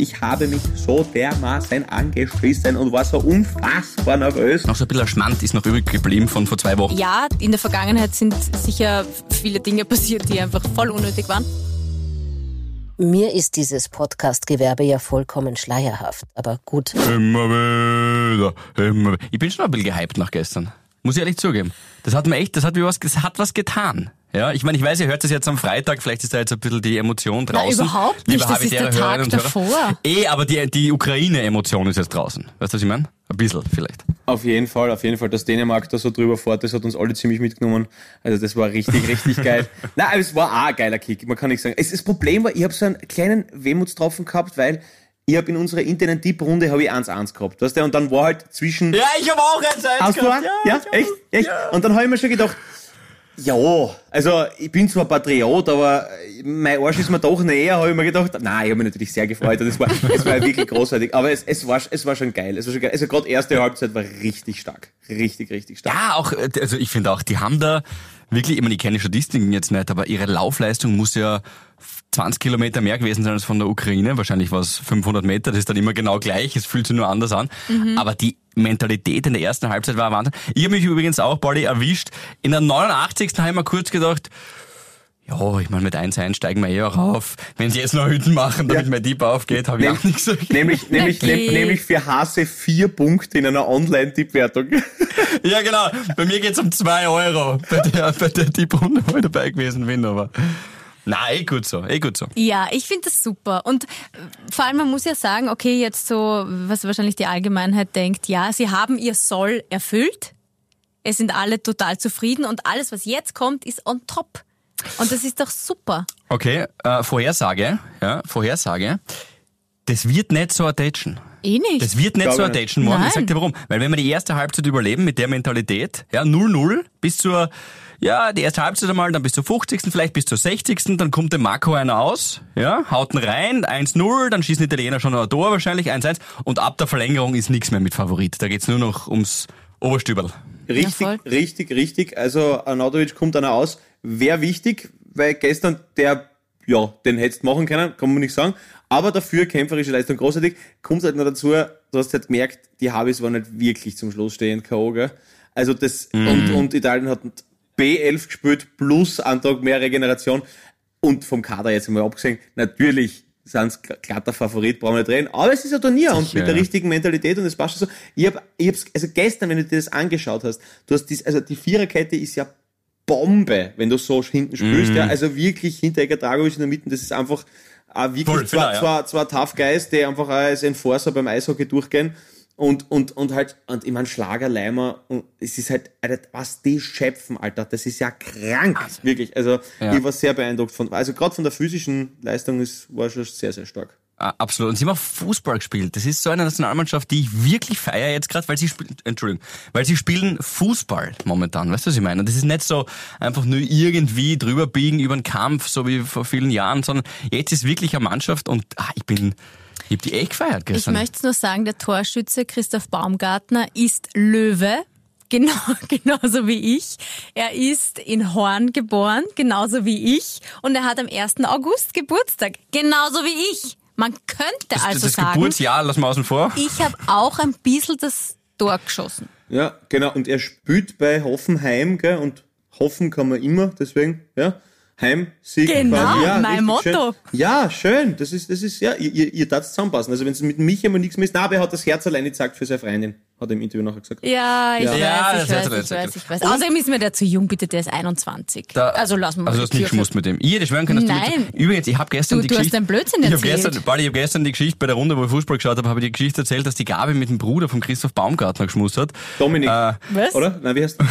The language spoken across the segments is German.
Ich habe mich so dermaßen angeschissen und war so unfassbar nervös. Noch so ein bisschen Schmand ist noch übrig geblieben von vor zwei Wochen. Ja, in der Vergangenheit sind sicher viele Dinge passiert, die einfach voll unnötig waren. Mir ist dieses Podcast-Gewerbe ja vollkommen schleierhaft, aber gut. Immer wieder, immer wieder. Ich bin schon ein bisschen gehypt nach gestern. Muss ich ehrlich zugeben. Das hat mir echt, das hat mir was, das hat was getan. Ja, ich meine, ich weiß, ihr hört das jetzt am Freitag, vielleicht ist da jetzt ein bisschen die Emotion draußen. Na, überhaupt nicht, das ist der Tag davor. Eh, aber die, die Ukraine-Emotion ist jetzt draußen. Weißt du, was ich meine? Ein bisschen vielleicht. Auf jeden Fall, auf jeden Fall. Dass Dänemark da so drüber fährt, das hat uns alle ziemlich mitgenommen. Also das war richtig, richtig geil. Nein, aber es war auch ein geiler Kick, man kann nicht sagen. Es, das Problem war, ich habe so einen kleinen Wehmutstropfen gehabt, weil ich habe in unserer internen Tipprunde habe ich 1-1 gehabt, weißt du? Und dann war halt zwischen... Ja, ich habe auch 1-1 gehabt. Ja, ja echt? echt? Ja. Und dann habe ich mir schon gedacht, ja, also ich bin zwar Patriot, aber mein Arsch ist mir doch näher, habe ich mir gedacht. Nein, ich habe mich natürlich sehr gefreut und es war, es war wirklich großartig. Aber es, es, war, es war schon geil. Es war schon geil. Also gerade erste Halbzeit war richtig stark. Richtig, richtig stark. Ja, auch, also ich finde auch, die haben da wirklich, ich meine, ich kenne Statistiken jetzt nicht, aber ihre Laufleistung muss ja 20 Kilometer mehr gewesen sein als von der Ukraine. Wahrscheinlich war es 500 Meter, das ist dann immer genau gleich, es fühlt sich nur anders an. Mhm. Aber die Mentalität in der ersten Halbzeit war Wahnsinn. Ich habe mich übrigens auch, Pauli, erwischt. In der 89. habe ich mir kurz gedacht, ja, ich meine, mit 1-1 steigen wir eh auch auf. Wenn sie jetzt noch Hütten machen, damit ja. mein Dieb aufgeht, habe ich auch nichts gesagt. Nämlich, nämlich, okay. nämlich für Hase vier Punkte in einer Online-Tippwertung. Ja, genau. Bei mir geht's um zwei Euro bei der, bei der Tipprunde, wo ich dabei gewesen bin, aber. Na, eh gut so, eh gut so. Ja, ich finde das super. Und äh, vor allem, man muss ja sagen, okay, jetzt so, was wahrscheinlich die Allgemeinheit denkt, ja, sie haben ihr Soll erfüllt. Es sind alle total zufrieden und alles, was jetzt kommt, ist on top. Und das ist doch super. Okay, äh, Vorhersage, ja, Vorhersage. Das wird nicht so attachen. Eh nicht. Das wird nicht so attachen morgen. Nein. Ich sag dir warum. Weil wenn wir die erste Halbzeit überleben mit der Mentalität, ja, 0-0 bis zur ja, die erste Halbzeit einmal, dann bis zur 50. vielleicht bis zur 60. Dann kommt der Marco einer aus, ja, haut ihn rein, 1-0, dann schießen die Italiener schon ein Tor wahrscheinlich, 1-1 und ab der Verlängerung ist nichts mehr mit Favorit. Da geht's nur noch ums Oberstüberl. Richtig, ja, richtig, richtig. Also Arnautovic kommt einer aus. Wäre wichtig, weil gestern der, ja, den hättest machen können, kann man nicht sagen. Aber dafür kämpferische Leistung großartig. Kommt halt noch dazu, du hast halt gemerkt, die Habis waren nicht wirklich zum Schluss stehend K.O., gell? Also das, mm. und, und Italien hat B11 gespielt, plus einen Tag mehr Regeneration. Und vom Kader jetzt einmal abgesehen, natürlich sind es glatter Favorit, brauchen wir nicht reden. Aber es ist ein Turnier Sicher, und mit der ja. richtigen Mentalität und es passt schon so. Ich hab, ich hab's, also gestern, wenn du dir das angeschaut hast, du hast dies, also die Viererkette ist ja Bombe, wenn du so hinten spielst, mm. ja. Also wirklich Hinteregger Dragovic in der Mitte, das ist einfach, äh, wirklich Voll, zwar, ja. zwar, zwar Tough Guys, die einfach als Enforcer beim Eishockey durchgehen und, und, und halt, und ich meine, Schlagerleimer, und es ist halt, was die schöpfen, Alter, das ist ja krank, also, wirklich. Also, ja. ich war sehr beeindruckt von, also gerade von der physischen Leistung ist, war schon sehr, sehr stark. Absolut. Und sie haben auch Fußball gespielt. Das ist so eine Nationalmannschaft, die ich wirklich feiere jetzt gerade, weil sie spielen, Entschuldigung, weil sie spielen Fußball momentan. Weißt du, was ich meine? Und das ist nicht so einfach nur irgendwie drüber biegen über den Kampf, so wie vor vielen Jahren, sondern jetzt ist wirklich eine Mannschaft und ah, ich bin, ich habe die echt gefeiert gestern. Ich möchte nur sagen, der Torschütze Christoph Baumgartner ist Löwe. Genau, genauso wie ich. Er ist in Horn geboren, genauso wie ich. Und er hat am 1. August Geburtstag, genauso wie ich. Man könnte das, also das sagen. Das Geburtsjahr lassen wir außen vor. Ich habe auch ein bisschen das Tor geschossen. Ja, genau. Und er spielt bei Hoffenheim, gell? Und hoffen kann man immer, deswegen, ja. Heimsieg. Genau, quasi. Ja, mein Motto. Schön. Ja, schön. Das ist, das ist, ja, ihr, ihr, ihr darf zusammenpassen. Also wenn es mit mich immer nichts mehr ist, na, aber er hat das Herz alleine gesagt für seine Freundin. Hat er im Interview nachher gesagt. Ja, ich ja. weiß, ja, ich, weiß, ich, weiß, ich weiß. Außerdem ist mir der zu jung, bitte, der ist 21. Da, also lassen wir Also du hast nicht geschmust mit dem. Ich hätte schwören können, dass Nein. Du, übrigens, ich habe gestern du, die du Geschichte... Du hast einen Blödsinn erzählt. Ich habe gestern, ich hab gestern die Geschichte bei der Runde, wo ich Fußball geschaut habe, habe ich die Geschichte erzählt, dass die Gabi mit dem Bruder von Christoph Baumgartner geschmust hat. Dominik. Äh, Was? Oder? Nein, wie heißt du?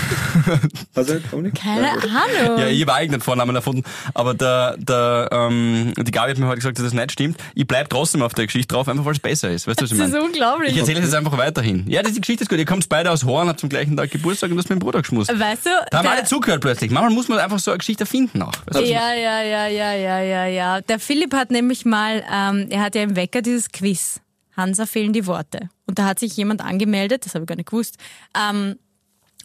Was heißt Dominik? Keine Ahnung. Ja, ich habe eigenen Vornamen erfunden. Aber der, der, ähm, die Gabi hat mir heute gesagt, dass das nicht stimmt. Ich bleib trotzdem auf der Geschichte drauf, einfach weil es besser ist. Weißt du, was ich meine? Das ist unglaublich. Ich erzähle es jetzt einfach weiterhin. Ja, das, die Geschichte ist gut. Ihr kommt beide aus Horn, habt zum gleichen Tag Geburtstag und hast mit dem Bruder geschmust. Weißt du? Da haben alle zugehört plötzlich. Manchmal muss man einfach so eine Geschichte finden auch. Weißt du? Ja, ja, ja, ja, ja, ja, ja. Der Philipp hat nämlich mal, ähm, er hat ja im Wecker dieses Quiz. Hansa fehlen die Worte. Und da hat sich jemand angemeldet, das habe ich gar nicht gewusst, ähm,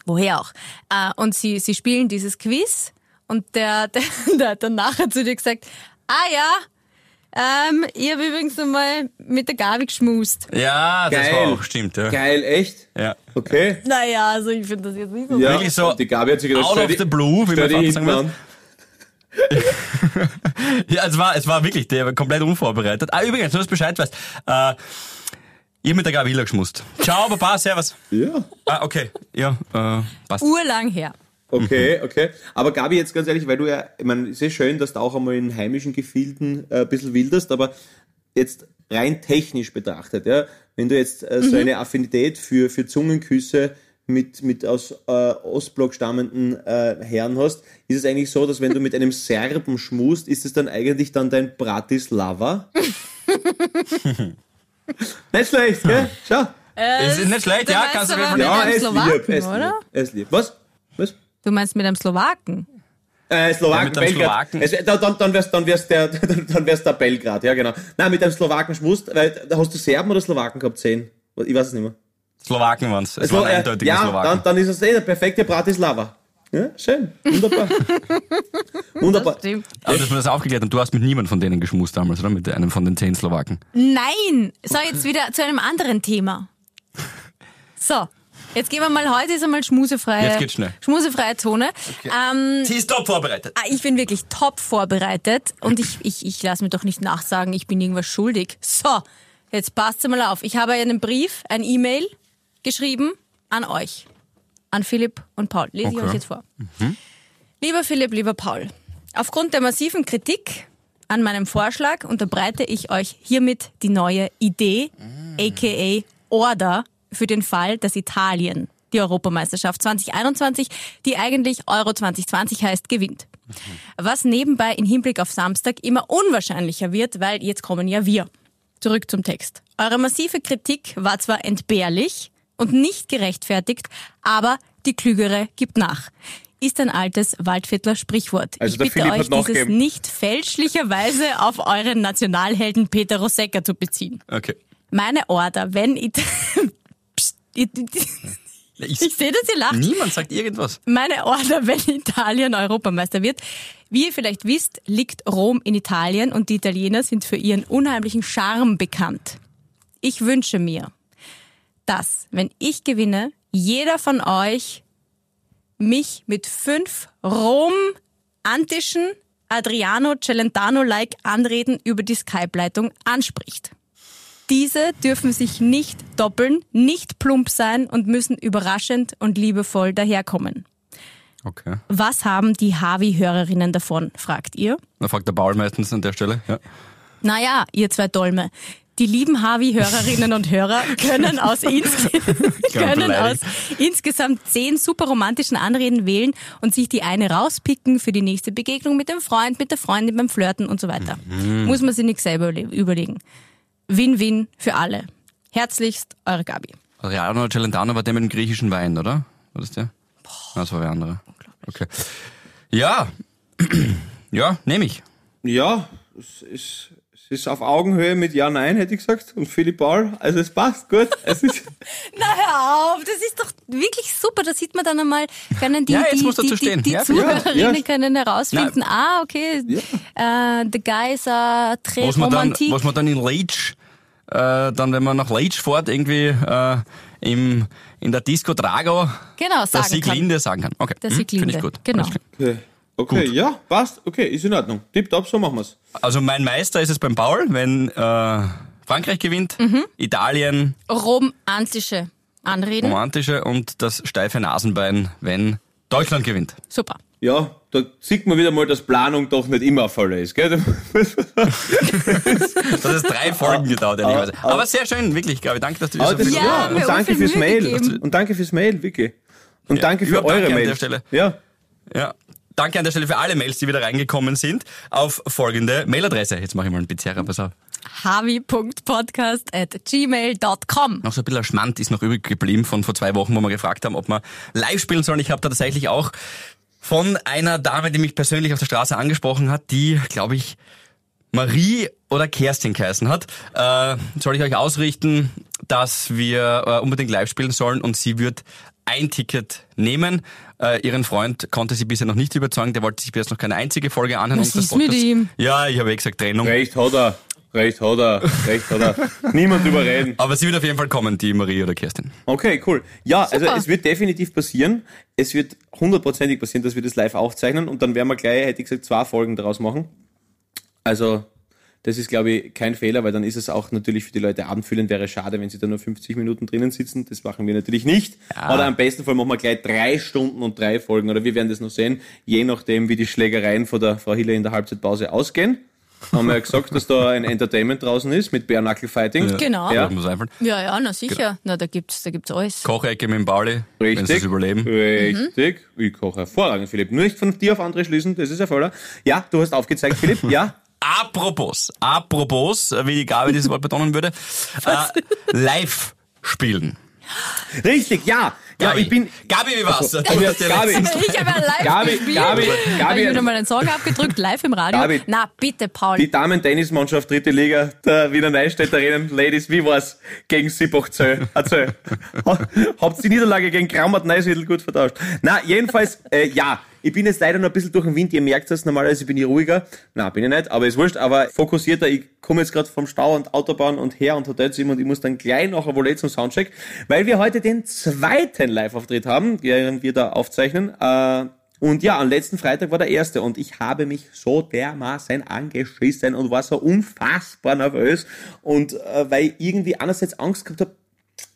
woher auch. Äh, und sie, sie spielen dieses Quiz und der, der, der hat dann nachher zu dir gesagt, ah ja, Ähm, ich habe übrigens einmal mit der Gabi geschmust. Ja, das Geil. war auch stimmt. Ja. Geil, echt? Ja. Okay. Naja, also ich finde das jetzt nicht so. Ja, Wirklich so Die Gabi hat sich gedacht, out of the blue, wie die Vater sagen würde. Ja, es war, es war wirklich der war komplett unvorbereitet. Ah, übrigens, nur dass du Bescheid weißt. Äh, ich mit der Gabi Hiller geschmust. Ciao, Papa, servus. Ja. Ah, okay. Ja, äh, passt. Urlang her. Okay, okay. Aber Gabi, jetzt ganz ehrlich, weil du ja, ich meine, es ist schön, dass du auch einmal in heimischen Gefilden äh, ein bisschen wilderst, aber jetzt rein technisch betrachtet, ja, wenn du jetzt äh, so eine Affinität für, für Zungenküsse mit, mit aus äh, Ostblock stammenden äh, Herren hast, ist es eigentlich so, dass wenn du mit einem Serben schmust, ist es dann eigentlich dann dein Bratislava? Nicht schlecht, gell? Schau. Es ist nicht schlecht, ja, kannst du aber mir von mit Ja, es lieb, es oder? lieb, es lieb. Was? Was? Du meinst mit einem Slowaken? Äh, Slowaken, Ja, Belgrad. Slowaken. Es, dann, dann, dann wär's, dann wär's der, dann, dann wär's der Belgrad, ja genau. Nein, mit einem Slowaken schmust, weil, da hast du Serben oder Slowaken gehabt, zehn? Ich weiß es nicht mehr. Slowaken waren's. Es Slo- waren eindeutige ja, Slowaken. dann, dann ist es eh der perfekte Bratislava. Ja, schön. Wunderbar. Wunderbar. Das. Aber dass wir das aufgeklärt haben, du hast mit niemandem von denen geschmust damals, oder? Mit einem von den zehn Slowaken. Nein! So, jetzt wieder zu einem anderen Thema. So, jetzt gehen wir mal, heute ist einmal schmusefreie, Jetzt geht's schnell. schmusefreie Zone. Ähm, Sie ist top vorbereitet. ah, ich bin wirklich top vorbereitet und ich, ich, ich lasse mir doch nicht nachsagen, ich bin irgendwas schuldig. So, jetzt passt mal auf. Ich habe einen Brief, ein E-Mail geschrieben an euch. An Philipp und Paul. Lese ich Okay. euch jetzt vor. Lieber Philipp, lieber Paul, aufgrund der massiven Kritik an meinem Vorschlag unterbreite ich euch hiermit die neue Idee, aka Order, für den Fall, dass Italien die Europameisterschaft 2021, die eigentlich Euro 2020 heißt, gewinnt. Was nebenbei im Hinblick auf Samstag immer unwahrscheinlicher wird, weil jetzt kommen ja wir. Zurück zum Text. Eure massive Kritik war zwar entbehrlich und nicht gerechtfertigt, aber die Klügere gibt nach. Ist ein altes Waldviertler Sprichwort. Also ich bitte Philipp euch, dieses nachgegeben. nicht fälschlicherweise auf euren Nationalhelden Peter Rosecca zu beziehen. Okay. Meine Order, wenn It Ich, ich sehe, dass ihr lacht. niemand sagt irgendwas. Meine Order, wenn Italien Europameister wird. Wie ihr vielleicht wisst, liegt Rom in Italien und die Italiener sind für ihren unheimlichen Charme bekannt. Ich wünsche mir, dass, wenn ich gewinne, jeder von euch mich mit fünf romantischen Adriano Celentano-like Anreden über die Skype-Leitung anspricht. Diese dürfen sich nicht doppeln, nicht plump sein und müssen überraschend und liebevoll daherkommen. Okay. Was haben die Harvey-Hörerinnen davon, fragt ihr? Dann fragt der Paul meistens an der Stelle. Ja. Naja, ihr zwei Dolme. Die lieben Harvey-Hörerinnen und Hörer können aus, ins können aus insgesamt zehn super romantischen Anreden wählen und sich die eine rauspicken für die nächste Begegnung mit dem Freund, mit der Freundin beim Flirten und so weiter. Muss man sich nicht selber überle- überlegen. Win-win für alle. Herzlichst, eure Gabi. Adriano Celentano war der mit dem griechischen Wein, oder? War das der? Boah. Das war wer andere. Okay. Ja. ja, nehme ich. Ja, es ist, es ist auf Augenhöhe mit Ja, Nein, hätte ich gesagt. Und Philipp Paul, also es passt gut. Es ist, Na hör auf, das ist doch wirklich super. Da sieht man dann einmal, können die, Ja, jetzt die, die, dazu die, stehen. die Ja, Zuhörerinnen ja, können herausfinden, ah, okay, äh, the guy is a très Was man dann, romantique. was man dann in Leitsch, äh, dann wenn man nach Leitsch fährt, irgendwie äh, im, in der Disco Drago, genau, der sagen kann. Sieglinde sagen kann. Okay, Der hm, Sieglinde, finde ich gut. genau. Okay, okay ja, passt. Okay, ist in Ordnung. Tipptopp, so machen wir's. Also mein Meister ist es beim Paul, wenn äh, Frankreich gewinnt, Mhm. Italien Romantische Anreden. romantische und das steife Nasenbein, wenn Deutschland gewinnt. Super. Ja, da sieht man wieder mal, dass Planung doch nicht immer voll ist, gell? Das ist drei Folgen gedauert, ehrlicherweise. Aber sehr schön, wirklich, Gabi. Danke, dass du dir Aber so das, viel... Ja, ja, und danke fürs Mühe Mail. gegeben. Und danke fürs Mail, Vicky. Und danke für eure danke an Mails. der Stelle. Ja. Ja. Danke an der Stelle für alle Mails, die wieder reingekommen sind, auf folgende Mailadresse. Jetzt mache ich mal einen Bizarrer, pass auf. harvey.podcast at gmail.com. Noch so ein bisschen ein Schmand ist noch übrig geblieben von vor zwei Wochen, wo wir gefragt haben, ob wir live spielen sollen. Ich habe da tatsächlich auch von einer Dame, die mich persönlich auf der Straße angesprochen hat, die, glaube ich, Marie oder Kerstin geheißen hat, äh, soll ich euch ausrichten, dass wir äh, unbedingt live spielen sollen und sie wird ein Ticket nehmen. Äh, ihren Freund konnte sie bisher noch nicht überzeugen, der wollte sich bis jetzt noch keine einzige Folge anhören. Was ist mit ihm? Ja, ich habe eh gesagt Trennung. Recht hat er. Recht hat er. Recht hat er. Niemand drüber reden. Aber sie wird auf jeden Fall kommen, die Marie oder Kerstin. Okay, cool. Ja, also Super. es wird definitiv passieren. Es wird hundertprozentig passieren, dass wir das live aufzeichnen und dann werden wir gleich, hätte ich gesagt, zwei Folgen daraus machen. Also, das ist, glaube ich, kein Fehler, weil dann ist es auch natürlich für die Leute abendfüllend. Wäre schade, wenn sie da nur 50 Minuten drinnen sitzen. Das machen wir natürlich nicht. Oder am besten Fall machen wir gleich drei Stunden und drei Folgen. Oder wir werden das noch sehen, je nachdem, wie die Schlägereien von der Frau Hille in der Halbzeitpause ausgehen. Haben wir ja gesagt, dass da ein Entertainment draußen ist mit Bare Knuckle Fighting. Genau. Ja. Ja. Ja, ja, na sicher. Na, da gibt's, da gibt's alles. Kochecke mit dem Pauli, wenn sie Richtig. es überleben. Richtig. Ich koche hervorragend, Philipp. Nur nicht von dir auf andere schließen, das ist ja voller. Ja, du hast aufgezeigt, Philipp. Ja. Apropos, apropos, wie die Gabi dieses Wort betonen würde, äh, live spielen. Richtig, ja. Ja, Gabi, ich bin. Gabi, wie war's? Du Gabi, hast ja Gabi. letztens- Ich habe ja live Gabi, gespielt. Gabi, Habe Gabi. ich wieder mal einen Song abgedrückt, live im Radio. Gabi. Na, bitte, Paul. Die Damen-Tennismannschaft dritte Liga der Wiener Neustädterinnen, Ladies, wie war's gegen Siebachzell? Erzähl. Ha- Habt ihr die Niederlage gegen Krammert Neusiedl gut vertauscht? Na, jedenfalls, äh, ja. Ich bin jetzt leider noch ein bisschen durch den Wind, ihr merkt es, normalerweise bin ich ruhiger. Na, bin ich nicht, aber ist wurscht, aber fokussierter. Ich komme jetzt gerade vom Stau und Autobahn und her und Hotelzimmer und ich muss dann gleich nachher wohl eh zum Soundcheck, weil wir heute den zweiten Live-Auftritt haben, während wir da aufzeichnen. Äh, und ja, am letzten Freitag war der erste und ich habe mich so dermaßen angeschissen und war so unfassbar nervös und äh, weil ich irgendwie einerseits Angst gehabt habe,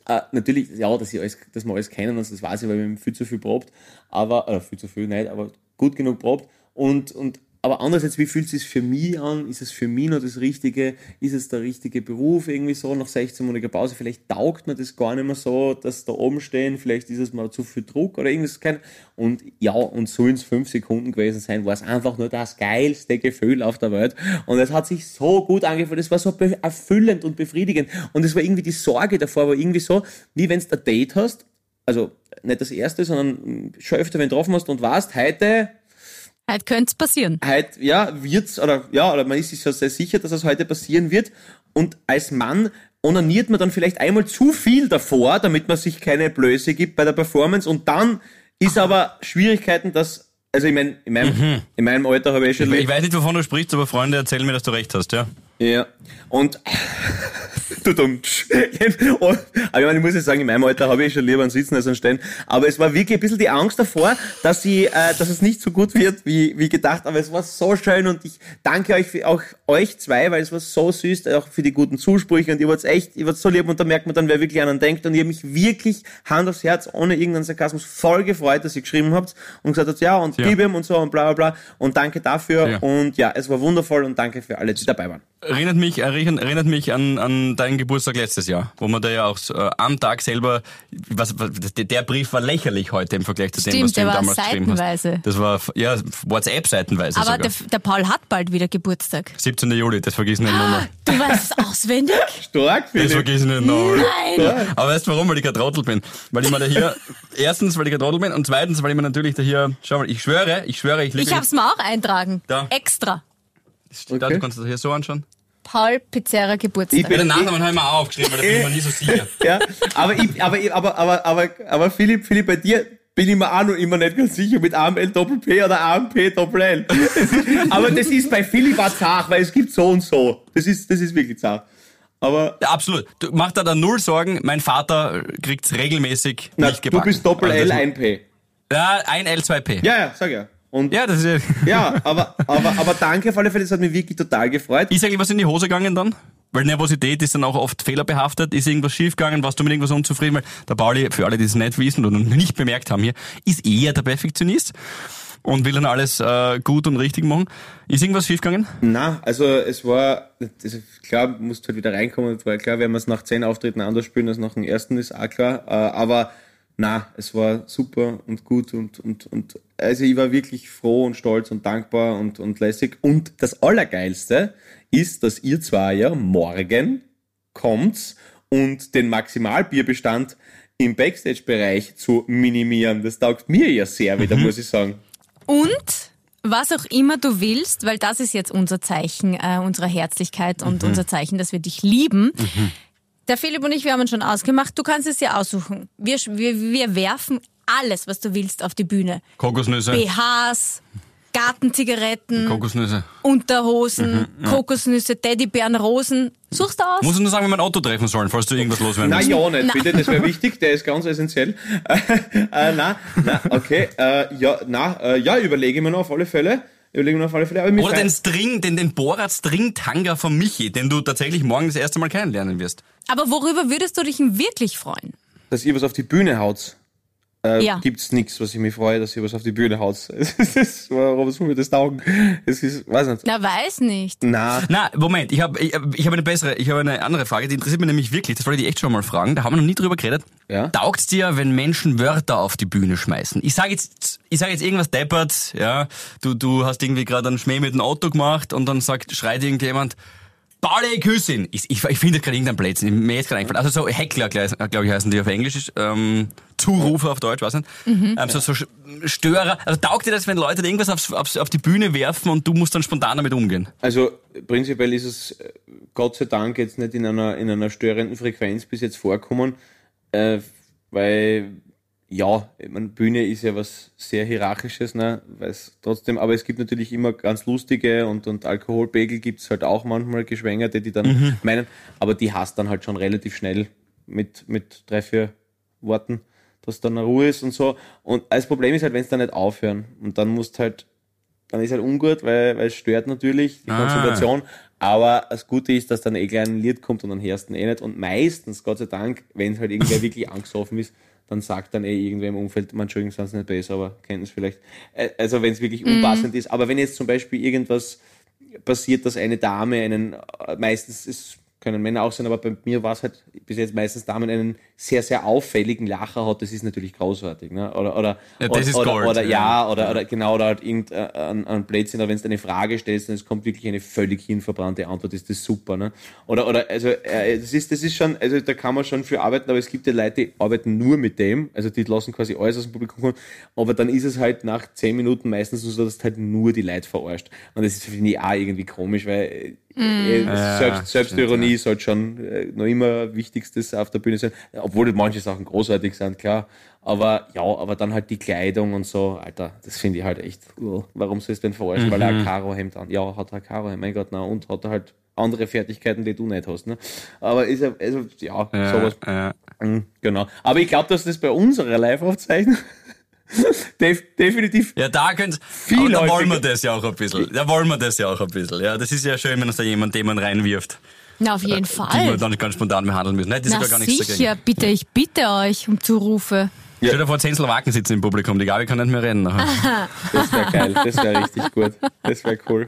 äh, natürlich, ja, dass, ich alles, dass wir alles kennen und das weiß ich, weil wir viel zu viel probt, aber, äh, viel zu viel nicht, aber gut genug probt und, und aber andererseits, wie fühlt es sich für mich an? Ist es für mich noch das Richtige? Ist es der richtige Beruf irgendwie so nach 16-monatiger Pause? Vielleicht taugt mir das gar nicht mehr so, dass da oben stehen. Vielleicht ist es mal zu viel Druck oder irgendwas. Kein und ja, und sollen es fünf Sekunden gewesen sein, war es einfach nur das geilste Gefühl auf der Welt. Und es hat sich so gut angefühlt. Es war so erfüllend und befriedigend. Und es war irgendwie die Sorge davor, war irgendwie so, wie wenn du ein Date hast. Also nicht das erste, sondern schon öfter, wenn du getroffen hast und warst, heute Heute könnte es passieren. halt, ja, wird's, oder, ja, oder man ist sich so sehr sicher, dass es heute passieren wird. Und als Mann onaniert man dann vielleicht einmal zu viel davor, damit man sich keine Blöße gibt bei der Performance. Und dann ist aber Schwierigkeiten, dass, also ich mein, in meinem, in meinem Alter habe ich eh schon Ich weiß nicht, wovon du sprichst, aber Freunde erzählen mir, dass du recht hast, ja? Ja. Und du dumm. Aber ich, meine, ich muss ja sagen, in meinem Alter habe ich schon lieber einen Sitzen als einen Stehen. Aber es war wirklich ein bisschen die Angst davor, dass ich, äh, dass es nicht so gut wird, wie, wie gedacht. Aber es war so schön und ich danke euch für, auch euch zwei, weil es war so süß, auch für die guten Zusprüche und ihr wart echt, ihr wart so lieb und da merkt man dann, wer wirklich an einen denkt und ich habe mich wirklich Hand aufs Herz, ohne irgendeinen Sarkasmus, voll gefreut, dass ihr geschrieben habt und gesagt habt, ja und Ja. gib ihm und so und bla bla bla und danke dafür Ja. und ja, es war wundervoll und danke für alle, die dabei waren. Erinnert mich, erinnert, erinnert mich an, an deinen Geburtstag letztes Jahr, wo man da ja auch äh, am Tag selber, was, was, der- Brief war lächerlich heute im Vergleich zu dem, Stimmt, was du der ihm war damals geschrieben hast. seitenweise. Das war, ja, WhatsApp-seitenweise Aber sogar. der, der Paul hat bald wieder Geburtstag. 17. Juli, das vergiss nicht nochmal. Du weißt es auswendig? Stark, Das Philipp. vergiss ich nicht nochmal. Nein! Aber weißt du warum? Weil ich gerade Trottel bin. Weil ich mir da hier, erstens, weil ich gerade Trottel bin und zweitens, weil ich mir natürlich da hier, schau mal, ich schwöre, ich schwöre, ich lege Ich hab's mir auch eintragen. Da. Extra. Da, Okay. du kannst das hier so anschauen. Paul Pizzerra Geburtstag. Ich bin- den Namen habe ich mir auch aufgeschrieben, weil da bin ich mir nie so sicher. Ja, aber, ich, aber, ich- aber, aber, aber, aber Philipp, Philipp, bei dir bin ich mir auch noch immer nicht ganz sicher mit AML Doppel P oder AMP Doppel L. Aber das ist bei Philipp auch zart, weil es gibt so und so. Das ist, das ist wirklich zart. Aber, Ja, absolut. Du mach da dann null Sorgen. Mein Vater kriegt's regelmäßig na, nicht du gebacken. bist Doppel Also L, das- ein P. Ja, ein L2P. Ja, ja, sag ja. Und, ja, Ja, das ist aber, aber, aber danke auf alle Fälle, das hat mich wirklich total gefreut. Ist eigentlich was in die Hose gegangen dann? Weil Nervosität ist dann auch oft fehlerbehaftet. Ist irgendwas schiefgegangen? Warst du mit irgendwas unzufrieden? Weil der Pauli, für alle, die es nicht wissen oder nicht bemerkt haben hier, ist eher der Perfektionist und will dann alles äh, gut und richtig machen. Ist irgendwas schiefgegangen? Na, also es war, also klar, musst halt wieder reinkommen, es war ja klar, wenn wir es nach zehn Auftritten anders spielen als nach dem ersten, ist auch klar. Äh, aber na, es war super und gut und, und, und also ich war wirklich froh und stolz und dankbar und, und lässig. Und das Allergeilste ist, dass ihr zwei ja morgen kommt und den Maximalbierbestand im Backstage-Bereich zu minimieren. Das taugt mir ja sehr wieder, muss ich sagen. Und was auch immer du willst, weil das ist jetzt unser Zeichen äh, unserer Herzlichkeit und Mhm. unser Zeichen, dass wir dich lieben. Der Philipp und ich, wir haben uns schon ausgemacht, du kannst es dir aussuchen. Wir, wir, wir werfen alles, was du willst, auf die Bühne. Kokosnüsse. BHs, Gartenzigaretten, Kokosnüsse. Unterhosen, Kokosnüsse, Teddybären, Rosen. Suchst du aus? Muss ich nur sagen, wie wir ein Auto treffen sollen, falls du irgendwas loswerden willst. ja, nicht Na. bitte, das wäre wichtig, der ist ganz essentiell. äh, na, na, okay, äh, ja, na, äh, ja, überlege ich mir noch auf alle Fälle. Überlege ich mir noch auf alle Fälle. Oder den String, den, den Borat String Tanga von Michi, den du tatsächlich morgen das erste Mal kennenlernen wirst. Aber worüber würdest du dich denn wirklich freuen? dass ihr was auf die Bühne haut. Äh, Ja. Gibt's nichts, was ich mich freue, dass ihr was auf die Bühne haut. warum soll mir das taugen? Es ist, weiß nicht. Na, weiß nicht. Na, Na, Moment, ich habe ich, ich hab eine bessere, ich habe eine andere Frage, die interessiert mich nämlich wirklich, das wollte ich echt schon mal fragen, da haben wir noch nie drüber geredet. Ja. Taugt's dir, wenn Menschen Wörter auf die Bühne schmeißen? Ich sage jetzt, ich sage jetzt irgendwas deppert, ja, du, du hast irgendwie gerade einen Schmäh mit dem Auto gemacht und dann sagt, schreit irgendjemand, Pauli, küss ihn. Ich, ich, ich finde gerade irgendein Blödsinn. Mir ist gerade eingefallen. Also so Heckler, glaube ich, heißen die auf Englisch. Ähm, Zurufe auf Deutsch, weiß nicht. Ähm, so, so Störer. Also taugt dir das, wenn Leute irgendwas aufs, aufs, auf die Bühne werfen und du musst dann spontan damit umgehen? also prinzipiell ist es äh, Gott sei Dank jetzt nicht in einer, in einer störenden Frequenz bis jetzt vorkommen, äh, weil ja, meine, Bühne ist ja was sehr hierarchisches, ne? Weiß trotzdem, aber es gibt natürlich immer ganz lustige und, und Alkoholpegel gibt's halt auch manchmal Geschwängerte, die dann meinen, aber die hast dann halt schon relativ schnell mit, mit drei, vier Worten, dass dann eine Ruhe ist und so. Und das Problem ist halt, wenn es dann nicht aufhören und dann musst halt, dann ist halt ungut, weil, weil es stört natürlich die Ah. Konzentration. Aber das Gute ist, dass dann eh gleich ein Lied kommt und dann hörst du eh nicht. Und meistens, Gott sei Dank, wenn halt irgendwer wirklich angesoffen ist, dann sagt dann eh irgendwer im Umfeld, man, Entschuldigung, sind nicht besser, aber kennen es vielleicht. Also wenn es wirklich unpassend ist. Aber wenn jetzt zum Beispiel irgendwas passiert, dass eine Dame einen, äh, meistens ist, können Männer auch sein, aber bei mir war es halt bis jetzt meistens Damen einen sehr, sehr auffälligen Lacher hat, das ist natürlich großartig. Ne? Oder, oder, Ja, das ist oder, Gold, oder, ja. ja, oder, oder genau, oder halt irgendein ein Blödsinn, oder wenn du eine Frage stellst und es kommt wirklich eine völlig hinverbrannte Antwort, ist das super. Ne? Oder, oder also äh, das ist, das ist schon, also da kann man schon für arbeiten, aber es gibt ja Leute, die arbeiten nur mit dem, also die lassen quasi alles aus dem Publikum kommen, aber dann ist es halt nach zehn Minuten meistens so, dass halt nur die Leute verarscht. Und das ist finde ich auch irgendwie komisch, weil äh, Ja, Selbst, Selbstironie stimmt, sollte schon äh, noch immer Wichtigstes auf der Bühne sein, obwohl manche Sachen großartig sind, klar. Aber ja, aber dann halt die Kleidung und so, Alter, das finde ich halt echt, uh, warum soll es denn verarschen? Weil er Mhm. ein Karohemd an. Ja, hat er ein Karohemd, mein Gott, na und hat er halt andere Fertigkeiten, die du nicht hast. Ne? Aber ist er, also, ja, Ja, sowas. ja. Mhm, Genau. Aber ich glaube, dass das bei unserer Live-Aufzeichnung def definitiv Ja, da könnt Viel da wollen wir das ja auch ein bisschen. Da wollen wir das ja auch ein bisschen. Ja, das ist ja schön, wenn uns da jemand Themen reinwirft, Na, auf jeden die wir Fall. dann ganz spontan behandeln müssen. Nein, das ist Na ja gar nichts sicher, dagegen. bitte, ich bitte euch um Zurufe. Ja. Stell dir vor, zehn Slowaken sitzen im Publikum, die Gabi kann nicht mehr reden. nachher. Das wäre geil, das wäre richtig gut. Das wäre cool.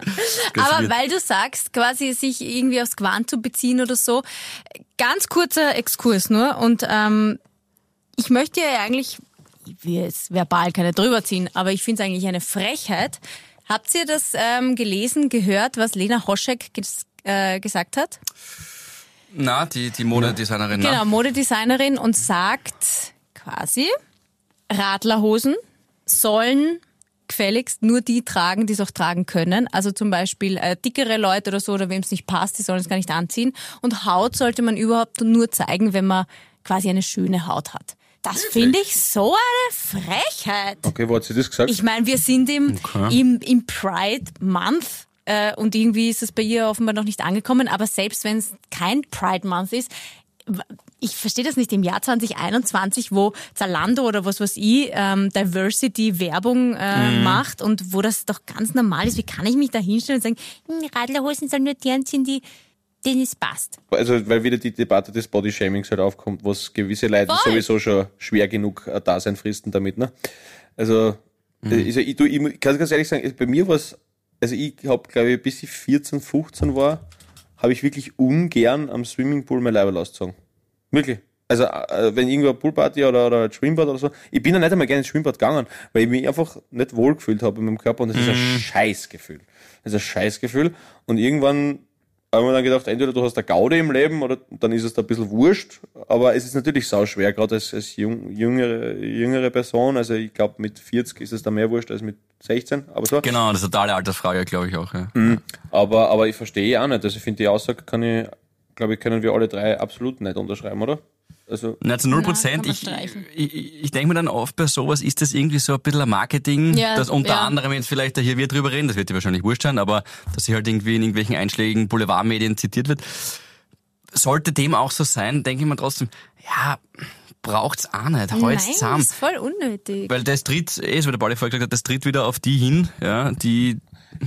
Das Aber wird- weil du sagst, quasi sich irgendwie aufs Gewand zu beziehen oder so, ganz kurzer Exkurs nur und ähm, ich möchte ja eigentlich, ich will jetzt verbal keine drüber ziehen, aber ich finde es eigentlich eine Frechheit. Habt ihr das ähm, gelesen, gehört, was Lena Hoschek ges äh, gesagt hat? Na, die, die Modedesignerin. Genau, na? Modedesignerin und sagt quasi, Radlerhosen sollen gefälligst nur die tragen, die es auch tragen können. Also zum Beispiel äh, dickere Leute oder so, oder wem es nicht passt, die sollen es gar nicht anziehen. Und Haut sollte man überhaupt nur zeigen, wenn man quasi eine schöne Haut hat. Das finde ich so eine Frechheit. Okay, wo hat sie das gesagt? Ich meine, wir sind im, Okay. im, im Pride Month äh, und irgendwie ist es bei ihr offenbar noch nicht angekommen, aber selbst wenn es kein Pride Month ist, ich verstehe das nicht im Jahr 2021, wo Zalando oder was weiß ich ähm, Diversity Werbung äh, Mhm. macht und wo das doch ganz normal ist. Wie kann ich mich da hinstellen und sagen, "Hm, Radlerhosen sollen nur die anziehen, die denen es passt. Also, weil wieder die Debatte des Bodyshamings halt aufkommt, was gewisse Leute Voll. sowieso schon schwer genug äh, Dasein fristen damit, ne? Also, äh, also ich, du, ich kann ganz ehrlich sagen, bei mir war es, also ich habe, glaube ich, bis ich 14, 15 war, habe ich wirklich ungern am Swimmingpool mein Leiberl ausgezogen. Wirklich. Also, äh, wenn irgendwo eine Poolparty oder, oder ein Schwimmbad oder so, ich bin dann nicht einmal gerne ins Schwimmbad gegangen, weil ich mich einfach nicht wohlgefühlt habe in meinem Körper und das ist ein Scheißgefühl. Das ist ein Scheißgefühl. Und irgendwann habe ich mir dann gedacht, entweder du hast eine Gaude im Leben oder dann ist es da ein bisschen wurscht. Aber es ist natürlich sau schwer, gerade als, als jung, jüngere, jüngere Person. Also ich glaube, mit 40 ist es da mehr wurscht als mit 16. Aber so. Genau, das ist eine totale Altersfrage, glaube ich auch. Ja. Aber, aber ich verstehe auch nicht. Also ich finde, die Aussage kann ich, glaube ich, können wir alle drei absolut nicht unterschreiben, oder? Also, Na, zu 0 Na, kann Prozent. Ich, ich, ich, denke mir dann oft bei sowas, ist das irgendwie so ein bisschen ein Marketing, Ja, dass unter ja. anderem jetzt vielleicht hier wir drüber reden, das wird dir wahrscheinlich wurscht sein, aber dass sie halt irgendwie in irgendwelchen einschlägigen Boulevardmedien zitiert wird. Sollte dem auch so sein, denke ich mir trotzdem, ja, braucht's auch nicht, Nein, halt's zusammen. ist voll unnötig. Weil das tritt, eh, so wie der Pauli vorher gesagt hat, das tritt wieder auf die hin, ja, die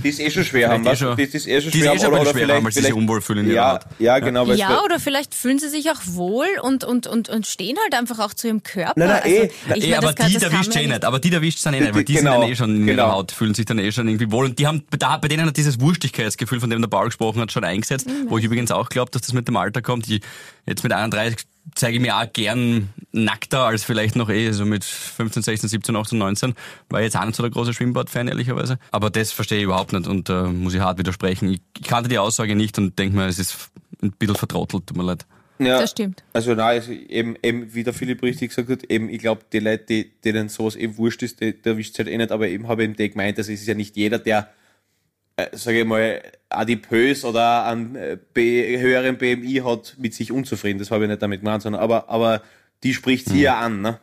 die ist eh schon schwer haben, eh schon- die ist eh schon die ist schwer eh haben, schon oder, oder schwer vielleicht, haben, weil sie sich unwohl fühlen in ihrer ja, Haut. ja, genau. es- Ja, oder vielleicht fühlen sie sich auch wohl und, und, und, und stehen halt einfach auch zu ihrem Körper. Nein, nein, eh. also, Na, ich eh, mein, aber das die das erwischt eh nicht. Aber die erwischt dann eh nicht, weil die Genau, sind dann eh schon in ihrer genau. Haut, fühlen sich dann eh schon irgendwie wohl. Und die haben, da, bei denen hat dieses Wurstigkeitsgefühl, von dem der Paul gesprochen hat, schon eingesetzt, Mhm. wo ich übrigens auch glaube, dass das mit dem Alter kommt. Die, jetzt mit 31 zeige ich mir auch gern nackter als vielleicht noch eh, so mit 15, 16, 17, 18, 19. War jetzt auch nicht so der große Schwimmbad-Fan, ehrlicherweise. Aber das verstehe ich überhaupt nicht und äh, muss ich hart widersprechen. Ich, ich kannte die Aussage nicht und denke mir, es ist ein bisschen vertrottelt, tut mir leid. Ja, Das stimmt. Also nein, also eben, eben, wie der Philipp richtig gesagt hat, eben, ich glaube, die Leute, die, denen sowas eben wurscht ist, die, die erwischt halt eh nicht, aber eben habe ich eben gemeint, dass es ist ja nicht jeder, der, äh, sage ich mal, adipös oder einen äh, höheren BMI hat, mit sich unzufrieden. Das habe ich nicht damit gemeint, sondern aber, aber die spricht sie ja an, ne?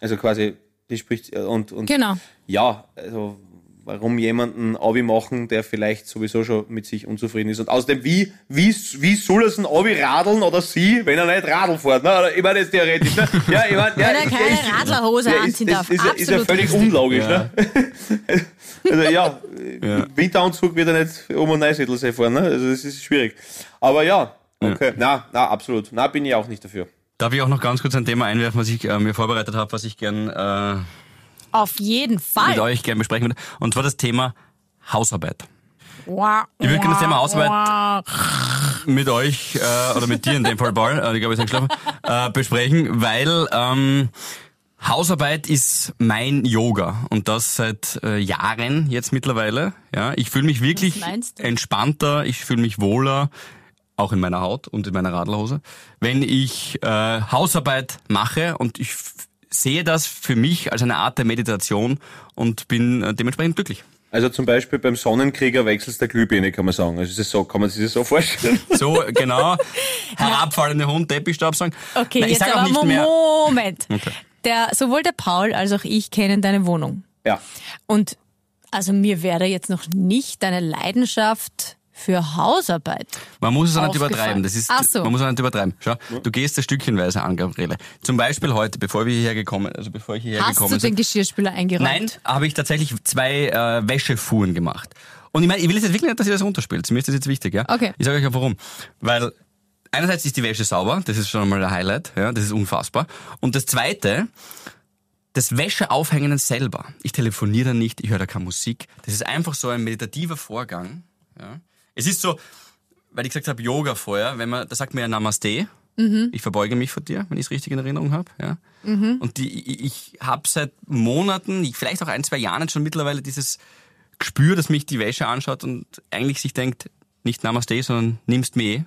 Also quasi, die spricht und, und Genau. ja, also warum jemanden Abi machen, der vielleicht sowieso schon mit sich unzufrieden ist. Und außerdem, wie, wie, wie soll es ein Abi radeln oder sie, wenn er nicht Radl fährt? Ne? Ich meine, das ist theoretisch. Ne? Ja, ich meine, ja, Wenn er ist- keine ist- Radlerhose ja, ist- anziehen das darf. Ist, ja- ist ja Absolut völlig richtig. unlogisch. Ja. Ne? Also ja, Winteranzug wird er nicht um und Neusiedlsee fahren. Ne? Also das ist schwierig. Aber ja, okay. Na, na, absolut. Na, bin ich auch nicht dafür. Darf ich auch noch ganz kurz ein Thema einwerfen, was ich äh, mir vorbereitet habe, was ich gern äh, Auf jeden mit Fall. euch gern besprechen würde. Und zwar das Thema Hausarbeit. Wow. Ich würde gerne das Thema Hausarbeit Wow. mit euch, äh, oder mit dir in dem Fall, Paul, äh, ich glaube, ich ist eingeschlafen, äh, besprechen, weil ähm, Hausarbeit ist mein Yoga und das seit äh, Jahren jetzt mittlerweile. Ja, ich fühle mich wirklich entspannter, ich fühle mich wohler, auch in meiner Haut und in meiner Radlerhose, wenn ich äh, Hausarbeit mache und ich sehe das für mich als eine Art der Meditation und bin äh, dementsprechend glücklich. Also zum Beispiel beim Sonnenkrieger wechselst der Glühbirne, kann man sagen. Also ist es so, kann man sich das so vorstellen? So, genau. Herabfallende Hund, Teppichstab sagen. Okay, Nein, ich jetzt aber. Moment. Okay. Der, sowohl der Paul als auch ich kennen deine Wohnung. Ja. Und also mir wäre jetzt noch nicht deine Leidenschaft für Hausarbeit. Man muss es auch nicht übertreiben. Das ist, Ach so. man muss auch nicht übertreiben. Schau, du gehst da stückchenweise an, Gabriele. Zum Beispiel heute, bevor wir hierher gekommen, also bevor ich hierher Hast gekommen du den bin. Geschirrspüler eingeräumt? Nein, habe ich tatsächlich zwei äh, Wäschefuhren gemacht. Und ich meine, ich will jetzt wirklich nicht, dass ihr das runterspielt. Mir ist das jetzt wichtig, ja? Okay. Ich sage euch auch warum. Weil einerseits ist die Wäsche sauber, das ist schon einmal ein Highlight, ja, das ist unfassbar. Und das zweite, das Wäscheaufhängen selber. Ich telefoniere da nicht, ich höre da keine Musik. Das ist einfach so ein meditativer Vorgang. Ja. Es ist so, weil ich gesagt habe, Yoga vorher, wenn man, da sagt man ja Namaste. Ich verbeuge mich vor dir, wenn ich es richtig in Erinnerung habe. Ja. Und die, ich, ich habe seit Monaten, ich- vielleicht auch ein, zwei Jahren schon mittlerweile dieses Gespür, dass mich die Wäsche anschaut und eigentlich sich denkt, nicht Namaste, sondern nimmst mir eh.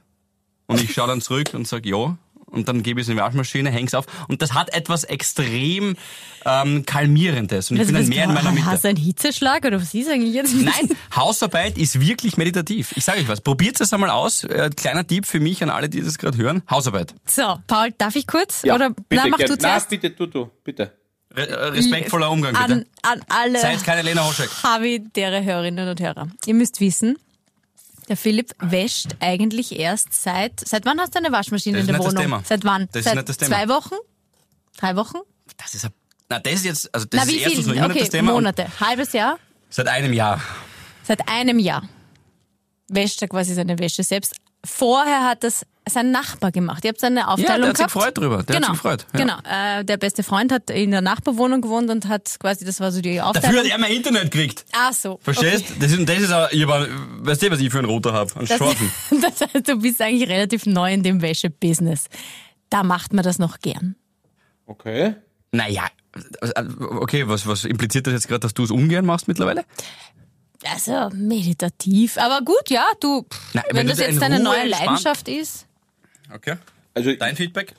Und ich schaue dann zurück und sage ja. Und dann gebe ich es in die Waschmaschine, häng's auf. Und das hat etwas extrem ähm, Kalmierendes. Und ich Also, bin dann mehr du- in meiner Mitte. Hast du einen Hitzeschlag oder was ist eigentlich jetzt? Nein, Hausarbeit ist wirklich meditativ. Ich sage euch was, probiert es einmal aus. Äh, kleiner Tipp für mich an alle, die das gerade hören. Hausarbeit. So, Paul, darf ich kurz? ja. oder bitte, na, mach gern. du zuerst. Na, bitte, tu, du, bitte. Re äh, respektvoller Umgang, bitte. An, an alle Seid keine Lena Hoschek. Habitäre Hörerinnen und Hörer. Ihr müsst wissen, der Philipp wäscht eigentlich erst seit, seit wann hast du eine Waschmaschine in ist der nicht das Wohnung? Thema. Seit wann? Das ist seit nicht das Thema. zwei Wochen? Drei Wochen? Das ist, ein, na, das ist jetzt, also das Na, ist wie erstens viel? noch immer Okay, das Thema. Monate. Halbes Jahr? Seit einem Jahr. Seit einem Jahr wäscht er quasi seine Wäsche selbst. Vorher hat das sein Nachbar gemacht. Ihr habt seine Aufteilung der hat sich gehabt. gefreut drüber. Der hat genau. sich gefreut, ja. Genau. Äh, der beste Freund hat in der Nachbarwohnung gewohnt und hat quasi, das war so die Aufteilung. Dafür hat er mein Internet gekriegt. Ach so. Verstehst? Okay. Das ist, das ist auch, ich hab, weißt du, was ich für einen Router habe? Einen Das, scharfen. das heißt, du bist eigentlich relativ neu in dem Wäsche-Business. Da macht man das noch gern. Okay. Naja, okay, was, was impliziert das jetzt gerade, dass du es ungern machst mittlerweile? Also meditativ. Aber gut, ja, du, Na, wenn wenn das da jetzt in deine Ruhe neue entspannt- Leidenschaft ist. Okay. Also, Dein Feedback?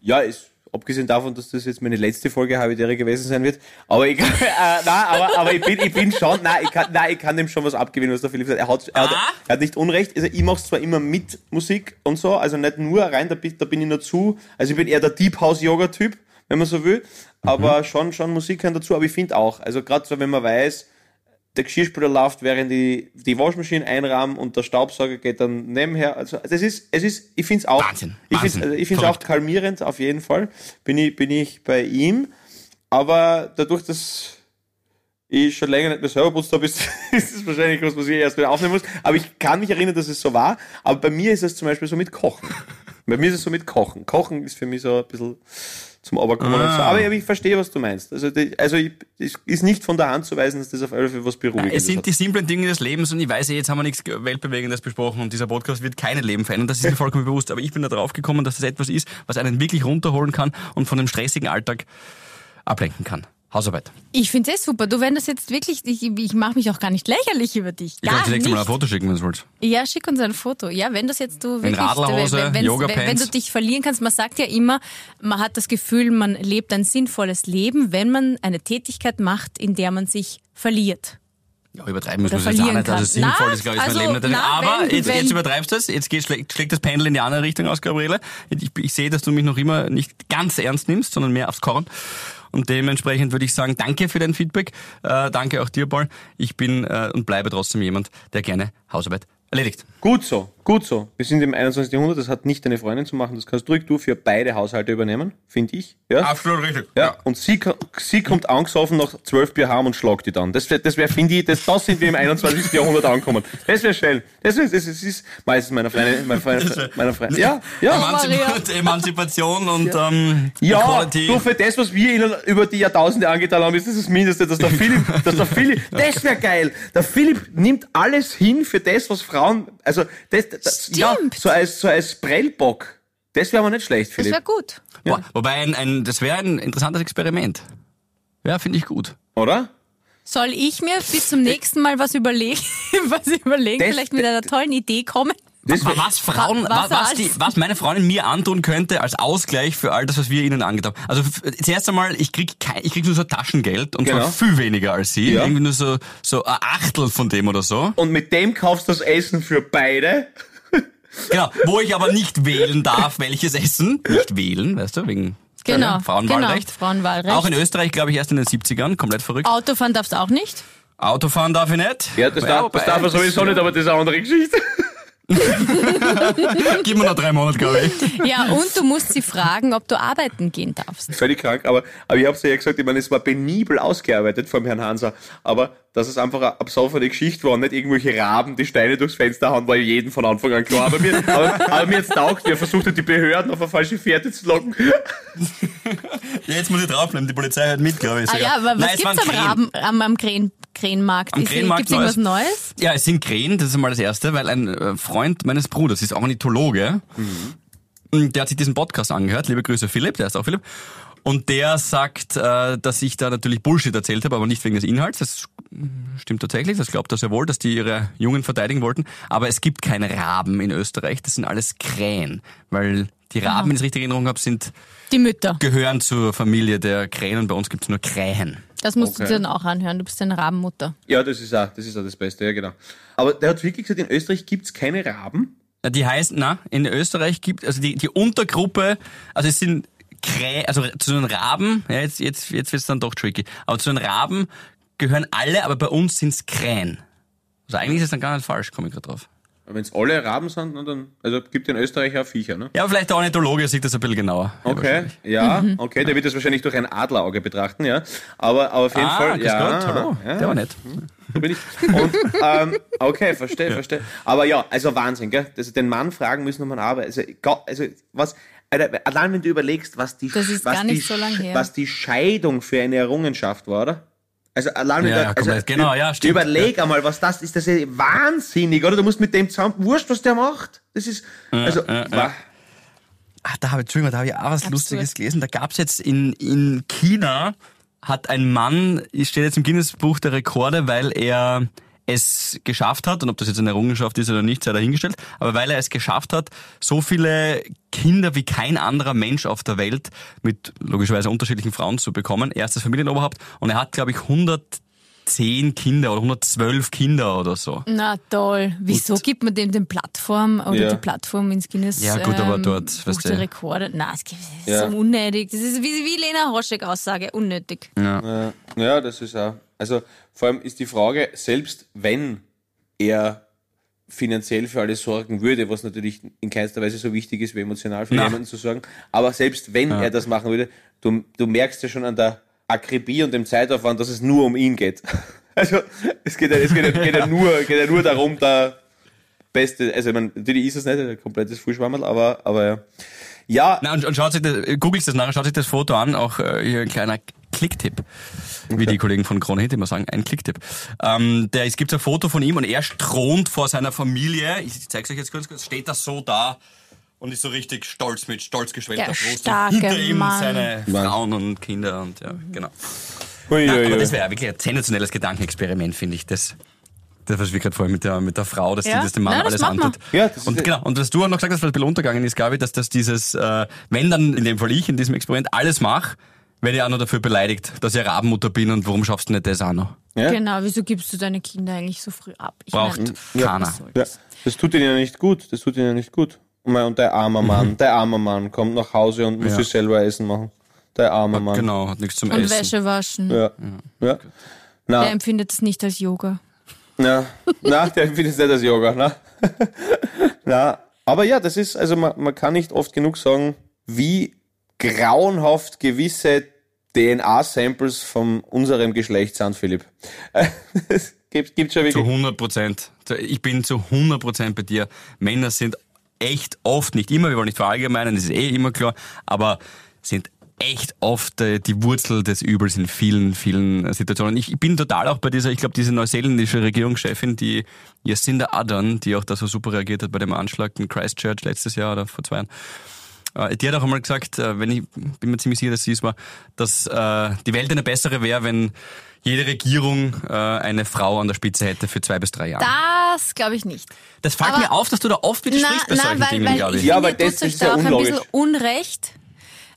ja, ist abgesehen davon, dass das jetzt meine letzte Folge Habitäre gewesen sein wird. Aber ich, äh, nein, aber, aber ich bin, ich bin schon, nein, ich kann, nein, ich kann dem schon was abgewinnen, was der Philipp sagt. Er hat, er hat, Ah. er hat nicht Unrecht. Also ich mache zwar immer mit Musik und so, also nicht nur rein, da bin, da bin ich nur zu. Also ich bin eher der Deep House Yoga Typ, wenn man so will. Aber schon, schon Musik kann dazu. Aber ich finde auch, also gerade so, wenn man weiß, der Geschirrspüler läuft, während die, die Waschmaschine einrahmen und der Staubsauger geht dann nebenher. Also das ist, es ist, ich finde es auch, Wahnsinn, ich finde also es auch kalmierend, auf jeden Fall. Bin ich, bin ich bei ihm. Aber dadurch, dass ich schon länger nicht mehr selber putzt habe, ist, ist es wahrscheinlich was, was ich erst wieder aufnehmen muss. Aber ich kann mich erinnern, dass es so war. Aber bei mir ist es zum Beispiel so mit Kochen. Bei mir ist es so mit Kochen. Kochen ist für mich so ein bisschen zum Oberkommen. und so. Ah. Aber ich, verstehe, was du meinst. Also, die, also ich, es ist nicht von der Hand zu weisen, dass das auf alle Fälle was Beruhigendes Es sind hat. die simplen Dinge des Lebens und ich weiß, eh, jetzt haben wir nichts Weltbewegendes besprochen und dieser Podcast wird keine Leben verändern, das ist mir vollkommen bewusst, aber ich bin da drauf gekommen, dass das etwas ist, was einen wirklich runterholen kann und von dem stressigen Alltag ablenken kann. Hausarbeit. Ich finde es eh super. Du, wenn das jetzt wirklich, ich, ich mache mich auch gar nicht lächerlich über dich. Ich kann Gar euch nächstes Mal ein. Foto schicken, wenn ihr wollt. Ja, schick uns ein Foto. Ja, wenn das jetzt du wirklich, wenn, wenn, wenn du dich verlieren kannst, man sagt ja immer, man hat das Gefühl, man lebt ein sinnvolles Leben, wenn man eine Tätigkeit macht, in der man sich verliert. Ja, übertreiben müssen wir es jetzt auch nicht. Also kann. sinnvoll Na, ist, glaube ich, also, mein Leben natürlich. na, Aber wenn- jetzt, wenn- jetzt übertreibst du es. Jetzt geht, schlägt, schlägt das Pendel in die andere Richtung aus, Gabriele. Ich, ich sehe, dass du mich noch immer nicht ganz ernst nimmst, sondern mehr aufs Korn. Und dementsprechend würde ich sagen, danke für dein Feedback. Äh, danke auch dir, Paul. Ich bin äh, und bleibe trotzdem jemand, der gerne Hausarbeit erledigt. Gut so, gut so. Wir sind im 21. Jahrhundert, das hat nicht deine Freundin zu machen, das kannst ruhig du für beide Haushalte übernehmen, finde ich. Ja? Absolut richtig. Ja, und sie, sie kommt angesoffen nach zwölf Bier heim und schlagt die dann. Das wäre, das wär, finde ich, das, das sind wir im 21. Jahrhundert angekommen. Das wäre schön. Das ist, das ist, das ist meistens meiner Freundin, meiner Freundin, meiner Freundin. Ja, ja. Emanzipa Emanzipation und ähm, Ja, Equality. du, für das, was wir ihnen über die Jahrtausende angetan haben, ist das das Mindeste, dass der Philipp, dass der Philipp, das wäre geil. Der Philipp nimmt alles hin für das, was Frauen, also, das, das ja, so als, so als Prellbock. Das wäre aber nicht schlecht, Das Philipp. wäre gut. Wo- Wobei, ein, ein, das wäre ein interessantes Experiment. Ja, finde ich gut. Oder? Soll ich mir bis zum nächsten Mal was überlegen, was überlegen, Das- vielleicht mit einer tollen Idee kommen? Das was Frauen, Was was, die, was meine Freundin mir antun könnte als Ausgleich für all das, was wir ihnen angetan haben. Also zuerst einmal, ich krieg kein, ich krieg nur so Taschengeld und Genau. zwar viel weniger als sie. Ja. Irgendwie nur so, so ein Achtel von dem oder so. und mit dem kaufst du das Essen für beide. Genau. Wo ich aber nicht wählen darf, welches Essen. Nicht wählen, weißt du, wegen Genau, Frauenwahlrecht. genau, Frauenwahlrecht. Auch in Österreich, glaube ich, erst in den 70ern, komplett verrückt. Autofahren darfst du auch nicht. Autofahren darf ich nicht. Ja, das, darf, wobei, das darf er sowieso nicht, aber das ist eine andere Geschichte. Gib mir noch drei Monate, glaube ich. Ja, und du musst sie fragen, ob du arbeiten gehen darfst. Völlig krank, aber, aber ich hab's ja gesagt, ich meine, es war penibel ausgearbeitet vom Herrn Hanser, aber dass es einfach eine absaufende Geschichte war und nicht irgendwelche Raben, die Steine durchs Fenster hauen, war jedem von Anfang an klar. Aber mir, aber, aber mir jetzt taugt, wie er versucht hat, die Behörden auf eine falsche Fährte zu locken. Ja, jetzt muss ich draufbleiben, die Polizei hört mit, glaube ich. Ah ja, aber Nein, was es waren gibt's am Krähen. Raben, am, am Krähen, Krähenmarkt? Am Ist- Krähenmarkt Gibt's irgendwas Neues? Ja, es sind Krähen, das ist einmal das Erste, weil ein äh, Freund meines Bruders ist auch Ornithologe. Und Der hat sich diesen Podcast angehört. Liebe Grüße, Philipp, der ist auch Philipp. Und der sagt, äh, dass ich da natürlich Bullshit erzählt habe, aber nicht wegen des Inhalts. Das stimmt tatsächlich, das glaubt er sehr wohl, dass die ihre Jungen verteidigen wollten. Aber es gibt keine Raben in Österreich, das sind alles Krähen. Weil die Raben, wenn ich es richtig in Erinnerung habe, sind, Die Mütter. gehören zur Familie der Krähen und bei uns gibt es nur Krähen. Das musst Okay. du dir dann auch anhören. Du bist eine Rabenmutter. Ja, das ist auch, das ist auch das Beste, ja genau. Aber der hat wirklich gesagt, in Österreich gibt's keine Raben. Die heißt, na, in Österreich gibt, also die, die Untergruppe, also es sind Krä, also zu den Raben, ja, jetzt, jetzt, jetzt wird's dann doch tricky, aber zu den Raben gehören alle, aber bei uns sind's Krähen. Also eigentlich ist es dann gar nicht falsch, komme ich gerade drauf. Aber wenn's alle Raben sind, dann, also gibt in Österreich auch Viecher, ne? Ja, aber vielleicht der Ornithologe sieht das ein bisschen genauer. Ja, Okay, ja, okay, der wird das wahrscheinlich durch ein Adlerauge betrachten, ja. Aber, aber auf jeden Ah, Fall, ja. Gott, hallo. Ja, Der war nett. So bin ich. Und, ähm, okay, verstehe, verstehe. Aber ja, also Wahnsinn, gell? Also den Mann fragen müssen, ob man arbeitet. Also, also was, Alter, allein wenn du überlegst, was die, was die, so was die Scheidung für eine Errungenschaft war, oder? Also allein Ja, ja, du, also, komplett. Genau, ja, stimmt. überleg einmal, was das ist, das ist wahnsinnig, oder? Du musst mit dem zusammen, wurscht, was der macht. Das ist, also, wa- Ach, da habe ich, Entschuldigung, da habe ich auch was Absurd. Lustiges gelesen. Da gab's jetzt in, in China, hat ein Mann, steht jetzt im Guinness-Buch der Rekorde, weil er es geschafft hat, und ob das jetzt eine Errungenschaft ist oder nicht, sei dahingestellt, aber weil er es geschafft hat, so viele Kinder wie kein anderer Mensch auf der Welt mit logischerweise unterschiedlichen Frauen zu bekommen. Er ist das Familienoberhaupt und er hat, glaube ich, 110 Kinder oder 112 Kinder oder so. Na toll. Wieso gibt man dem den Plattform oder Ja. die Plattform ins Guinness Ja, gut, aber ähm, dort, Buch weißt der du. Rekorde? Nein, das ist Ja. so unnötig. Das ist wie, wie Lena Hoschek Aussage, unnötig. Ja, ja, das ist auch. Also vor allem ist die Frage, selbst wenn er finanziell für alles sorgen würde, was natürlich in keinster Weise so wichtig ist, wie emotional für Na. jemanden zu sorgen, aber selbst wenn er das machen würde, du, du merkst ja schon an der Akribie und dem Zeitaufwand, dass es nur um ihn geht. Also es geht ja, es geht ja, geht ja, nur, geht ja nur darum, der beste, also ich meine, natürlich ist es nicht, ein komplettes Fußschwammerl, aber, aber ja. Ja, Na, und, und schaut sich das, googelt das nachher, schaut sich das Foto an, auch äh, hier ein kleiner Klicktipp, wie die Kollegen von Krone Hit immer sagen, ein Klicktipp. Ähm, der, es gibt ein Foto von ihm und er thront vor seiner Familie, ich zeig's euch jetzt kurz, kurz, steht das so da und ist so richtig stolz mit stolz geschwellter Der Brust. hinter ihm Mann. seine Frauen und Kinder und ja, genau. Ui, Na, ui, aber ui. das wäre wirklich ein sensationelles Gedankenexperiment, finde ich. Das, das was wir gerade vorhin mit der, mit der Frau, dass Ja. sie das dem Mann Nein, alles antut. Ja, und genau, und was du auch noch gesagt hast, was ein bisschen untergegangen ist, Gabi, dass das dieses, äh, wenn dann in dem Fall ich in diesem Experiment alles mache, werde ich auch noch dafür beleidigt, dass ich Rabenmutter bin und warum schaffst du nicht das auch noch? Ja? Genau, wieso gibst du deine Kinder eigentlich so früh ab? Ich Braucht meine, keiner. Ja, das? tut ihnen ja nicht gut. Das tut ihnen ja nicht gut. Und mein- und der arme Mann, der arme Mann kommt nach Hause und muss Ja. sich selber Essen machen. Der arme Mann. Genau, hat nichts zum Und Essen. Wäsche waschen. Ja. ja. Der Na, empfindet es nicht als Yoga. na, na, der findet es nicht als Yoga, na. na, aber ja, das ist, also man, man kann nicht oft genug sagen, wie grauenhaft gewisse DNA-Samples von unserem Geschlecht sind, Philipp. Es gibt, gibt schon Zu wirklich. 100 Prozent. Ich bin zu 100 Prozent bei dir. Männer sind echt oft, nicht immer, wir wollen nicht verallgemeinern, das ist eh immer klar, aber sind echt oft äh, die Wurzel des Übels in vielen, vielen äh, Situationen. Ich, ich bin total auch bei dieser, ich glaube, diese neuseeländische Regierungschefin, die Jacinda Ardern, die auch da so super reagiert hat bei dem Anschlag in Christchurch letztes Jahr oder vor zwei Jahren. Äh, Die hat auch einmal gesagt, äh, wenn ich bin mir ziemlich sicher, dass sie es war, dass äh, die Welt eine bessere wäre, wenn jede Regierung äh, eine Frau an der Spitze hätte für zwei bis drei Jahre. Das glaube ich nicht. Das fällt mir auf, dass du da oft widersprichst bei na, solchen weil, Dingen, weil glaube ich. Ja, aber ihr das- ist ja da auch ein unlogisch. bisschen Unrecht,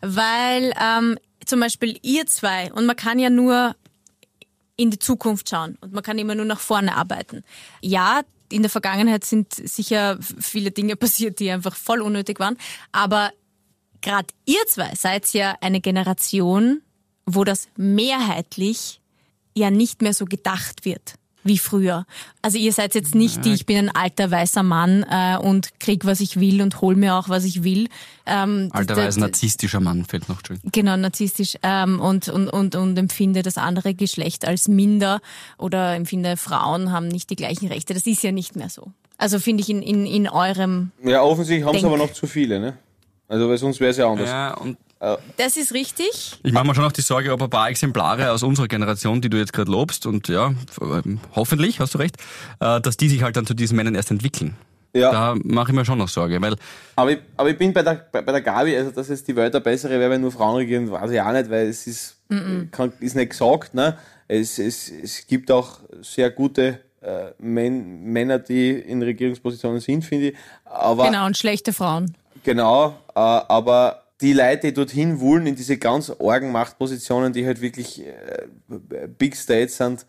weil ähm, zum Beispiel ihr zwei, und man kann ja nur in die Zukunft schauen und man kann immer nur nach vorne arbeiten. Ja, in der Vergangenheit sind sicher viele Dinge passiert, die einfach voll unnötig waren, aber gerade ihr zwei seid ja eine Generation, wo das mehrheitlich ja nicht mehr so gedacht wird wie früher. Also ihr seid jetzt nicht die, ich bin ein alter weißer Mann äh, und krieg, was ich will und hol mir auch, was ich will. Ähm, Alter das- weiß narzisstischer Mann fällt noch schön. Genau, narzisstisch ähm, und, und, und, und empfinde das andere Geschlecht als minder oder empfinde Frauen haben nicht die gleichen Rechte. Das ist ja nicht mehr so. Also finde ich in, in, in eurem, Ja, offensichtlich haben sie Denk- aber noch zu viele, ne? Also, weil sonst wäre es ja anders. Ja, und das ist richtig. ich mache mir schon auch die Sorge, ob ein paar Exemplare aus unserer Generation, die du jetzt gerade lobst, und ja, ähm, hoffentlich, hast du recht, äh, dass die sich halt dann zu diesen Männern erst entwickeln. Ja. Da mache ich mir schon noch Sorge, weil Aber, ich, aber ich bin bei der, bei, bei der Gabi, also dass jetzt die Welt eine bessere wäre, wenn nur Frauen regieren, weiß ich auch nicht, weil es ist, kann, ist nicht gesagt. Ne? Es, es, es gibt auch sehr gute äh, Män, Männer, die in Regierungspositionen sind, finde ich. Aber Genau, und schlechte Frauen. Genau, äh, aber die Leute, die dorthin wollen, in diese ganz argen Machtpositionen, die halt wirklich äh, Big States sind,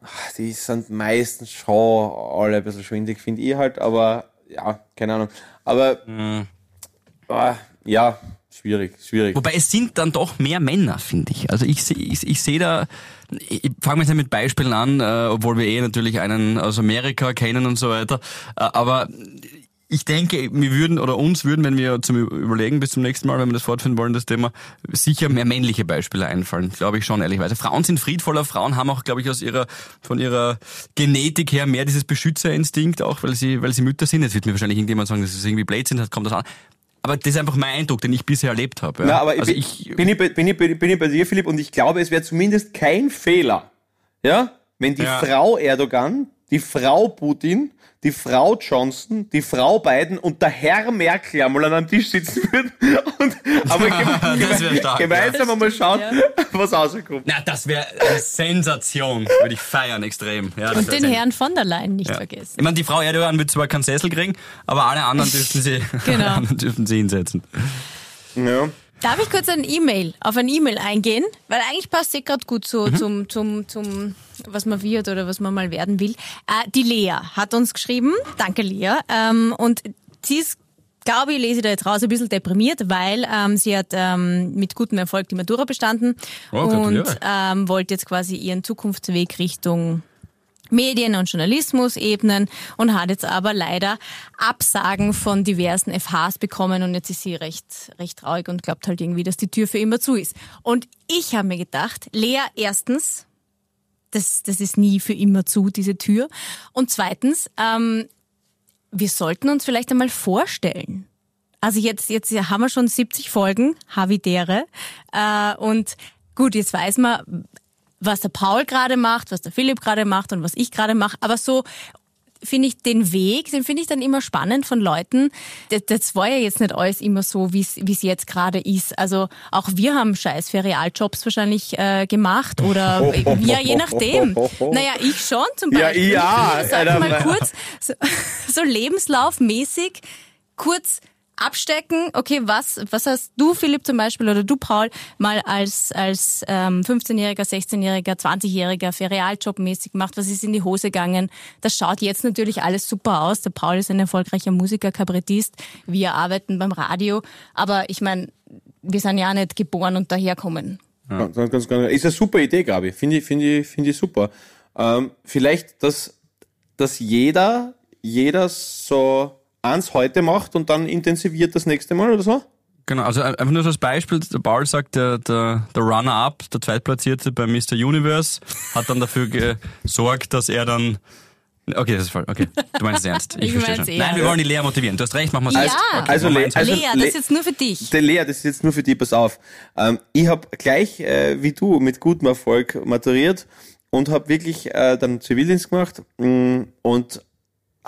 ach, die sind meistens schon alle ein bisschen schwindig, finde ich halt, aber ja, keine Ahnung. Aber ah, ja, schwierig, schwierig. Wobei es sind dann doch mehr Männer, finde ich. Also ich sehe ich, ich seh da, ich fange jetzt mit Beispielen an, äh, obwohl wir eh natürlich einen aus Amerika kennen und so weiter. Äh, aber ich denke, wir würden oder uns würden, wenn wir zum Überlegen bis zum nächsten Mal, wenn wir das fortführen wollen, das Thema, sicher mehr männliche Beispiele einfallen, glaube ich schon, ehrlicherweise. Frauen sind friedvoller, Frauen haben auch, glaube ich, aus ihrer, von ihrer Genetik her mehr dieses Beschützerinstinkt, auch weil sie, weil sie Mütter sind. Jetzt wird mir wahrscheinlich irgendjemand sagen, das ist irgendwie Blödsinn, das kommt das an. Aber das ist einfach mein Eindruck, den ich bisher erlebt habe. Ja. Na, aber also bin, ich, bin, ich, bei- bin, ich, bin ich bei dir, Philipp, und ich glaube, es wäre zumindest kein Fehler, ja, wenn die Ja. Frau Erdogan die Frau Putin, die Frau Johnson, die Frau Biden und der Herr Merkel einmal an einem Tisch sitzen würden und aber gem Das wär stark, gemeinsam einmal schauen, was rauskommt. Na, das wäre eine Sensation. Würde ich feiern extrem. Ja, Und den Herrn von der Leyen nicht Ja. vergessen. Ich meine, die Frau Erdogan wird zwar keinen Sessel kriegen, aber alle anderen dürften sie, Genau. alle anderen dürften sie hinsetzen. Ja. Darf ich kurz ein E-Mail, auf ein E-Mail eingehen? Weil eigentlich passt sie gerade gut so zum, zum, zum, was man wird oder was man mal werden will. Äh, die Lea hat uns geschrieben, danke Lea, ähm, und sie ist, glaube ich, lese ich da jetzt raus, ein bisschen deprimiert, weil ähm, sie hat ähm, mit gutem Erfolg die Matura bestanden Oh, und ähm, wollte jetzt quasi ihren Zukunftsweg Richtung Medien- und Journalismus ebnen und hat jetzt aber leider Absagen von diversen FHs bekommen und jetzt ist sie recht, recht traurig und glaubt halt irgendwie, dass die Tür für immer zu ist. Und ich habe mir gedacht, Lea, erstens, das, das ist nie für immer zu, diese Tür. Und zweitens, ähm, wir sollten uns vielleicht einmal vorstellen. Also jetzt, jetzt haben wir schon 70 Folgen, Havidere. Äh, und gut, jetzt weiß man, was der Paul gerade macht, was der Philipp gerade macht und was ich gerade mache. Aber so finde ich den Weg, den finde ich dann immer spannend von Leuten. Das, das war ja jetzt nicht alles immer so, wie es jetzt gerade ist. Also auch wir haben scheiß Ferialjobs wahrscheinlich äh, gemacht oder ja, je nachdem. Naja, ich schon zum Ja, Beispiel. ja, ich sag mal kurz, so, so lebenslaufmäßig kurz abstecken, okay, was, was hast du, Philipp zum Beispiel, oder du, Paul, mal als, als ähm, 15-Jähriger, 16-Jähriger, 20-Jähriger Ferialjobmäßig gemacht, was ist in die Hose gegangen? Das schaut jetzt natürlich alles super aus. Der Paul ist ein erfolgreicher Musiker, Kabarettist, wir arbeiten beim Radio, aber ich meine, wir sind ja nicht geboren und daherkommen. Ganz, ganz, ganz, ganz, ist eine super Idee, ich. Finde ich, finde ich, finde ich super. Ähm, vielleicht, dass, dass jeder, jeder so eins heute macht und dann intensiviert das nächste Mal oder so? Genau, also einfach nur so als Beispiel, der Paul sagt, der, der, der Runner-Up, der Zweitplatzierte bei Mr. Universe, hat dann dafür gesorgt, dass er dann Okay, das ist voll. Okay, du meinst es ernst. Ich, Ich verstehe schon. ernst. Nein, wir wollen die Lea motivieren. Du hast recht, machen wir es Ja. jetzt. Also, eins. also- Lea, das ist jetzt nur für dich. Der Lea, das ist jetzt nur für dich, pass auf. Ähm, ich habe gleich äh, wie du mit gutem Erfolg maturiert und habe wirklich äh, dann Zivildienst gemacht mh, und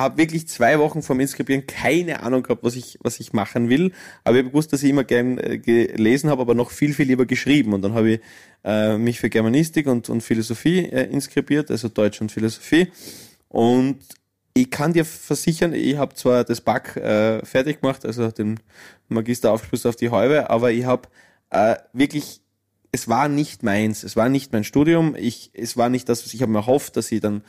habe wirklich zwei Wochen vorm Inskribieren keine Ahnung gehabt, was ich, was ich machen will. Aber ich habe gewusst, dass ich immer gern äh, gelesen habe, aber noch viel, viel lieber geschrieben. Und dann habe ich äh, mich für Germanistik und, und Philosophie äh, inskribiert, also Deutsch und Philosophie. Und ich kann dir versichern, ich habe zwar das Back äh, fertig gemacht, also den Magister aufgespürt auf die Halbe, aber ich habe äh, wirklich, es war nicht meins, es war nicht mein Studium, ich, es war nicht das, was ich habe mir erhofft, dass ich dann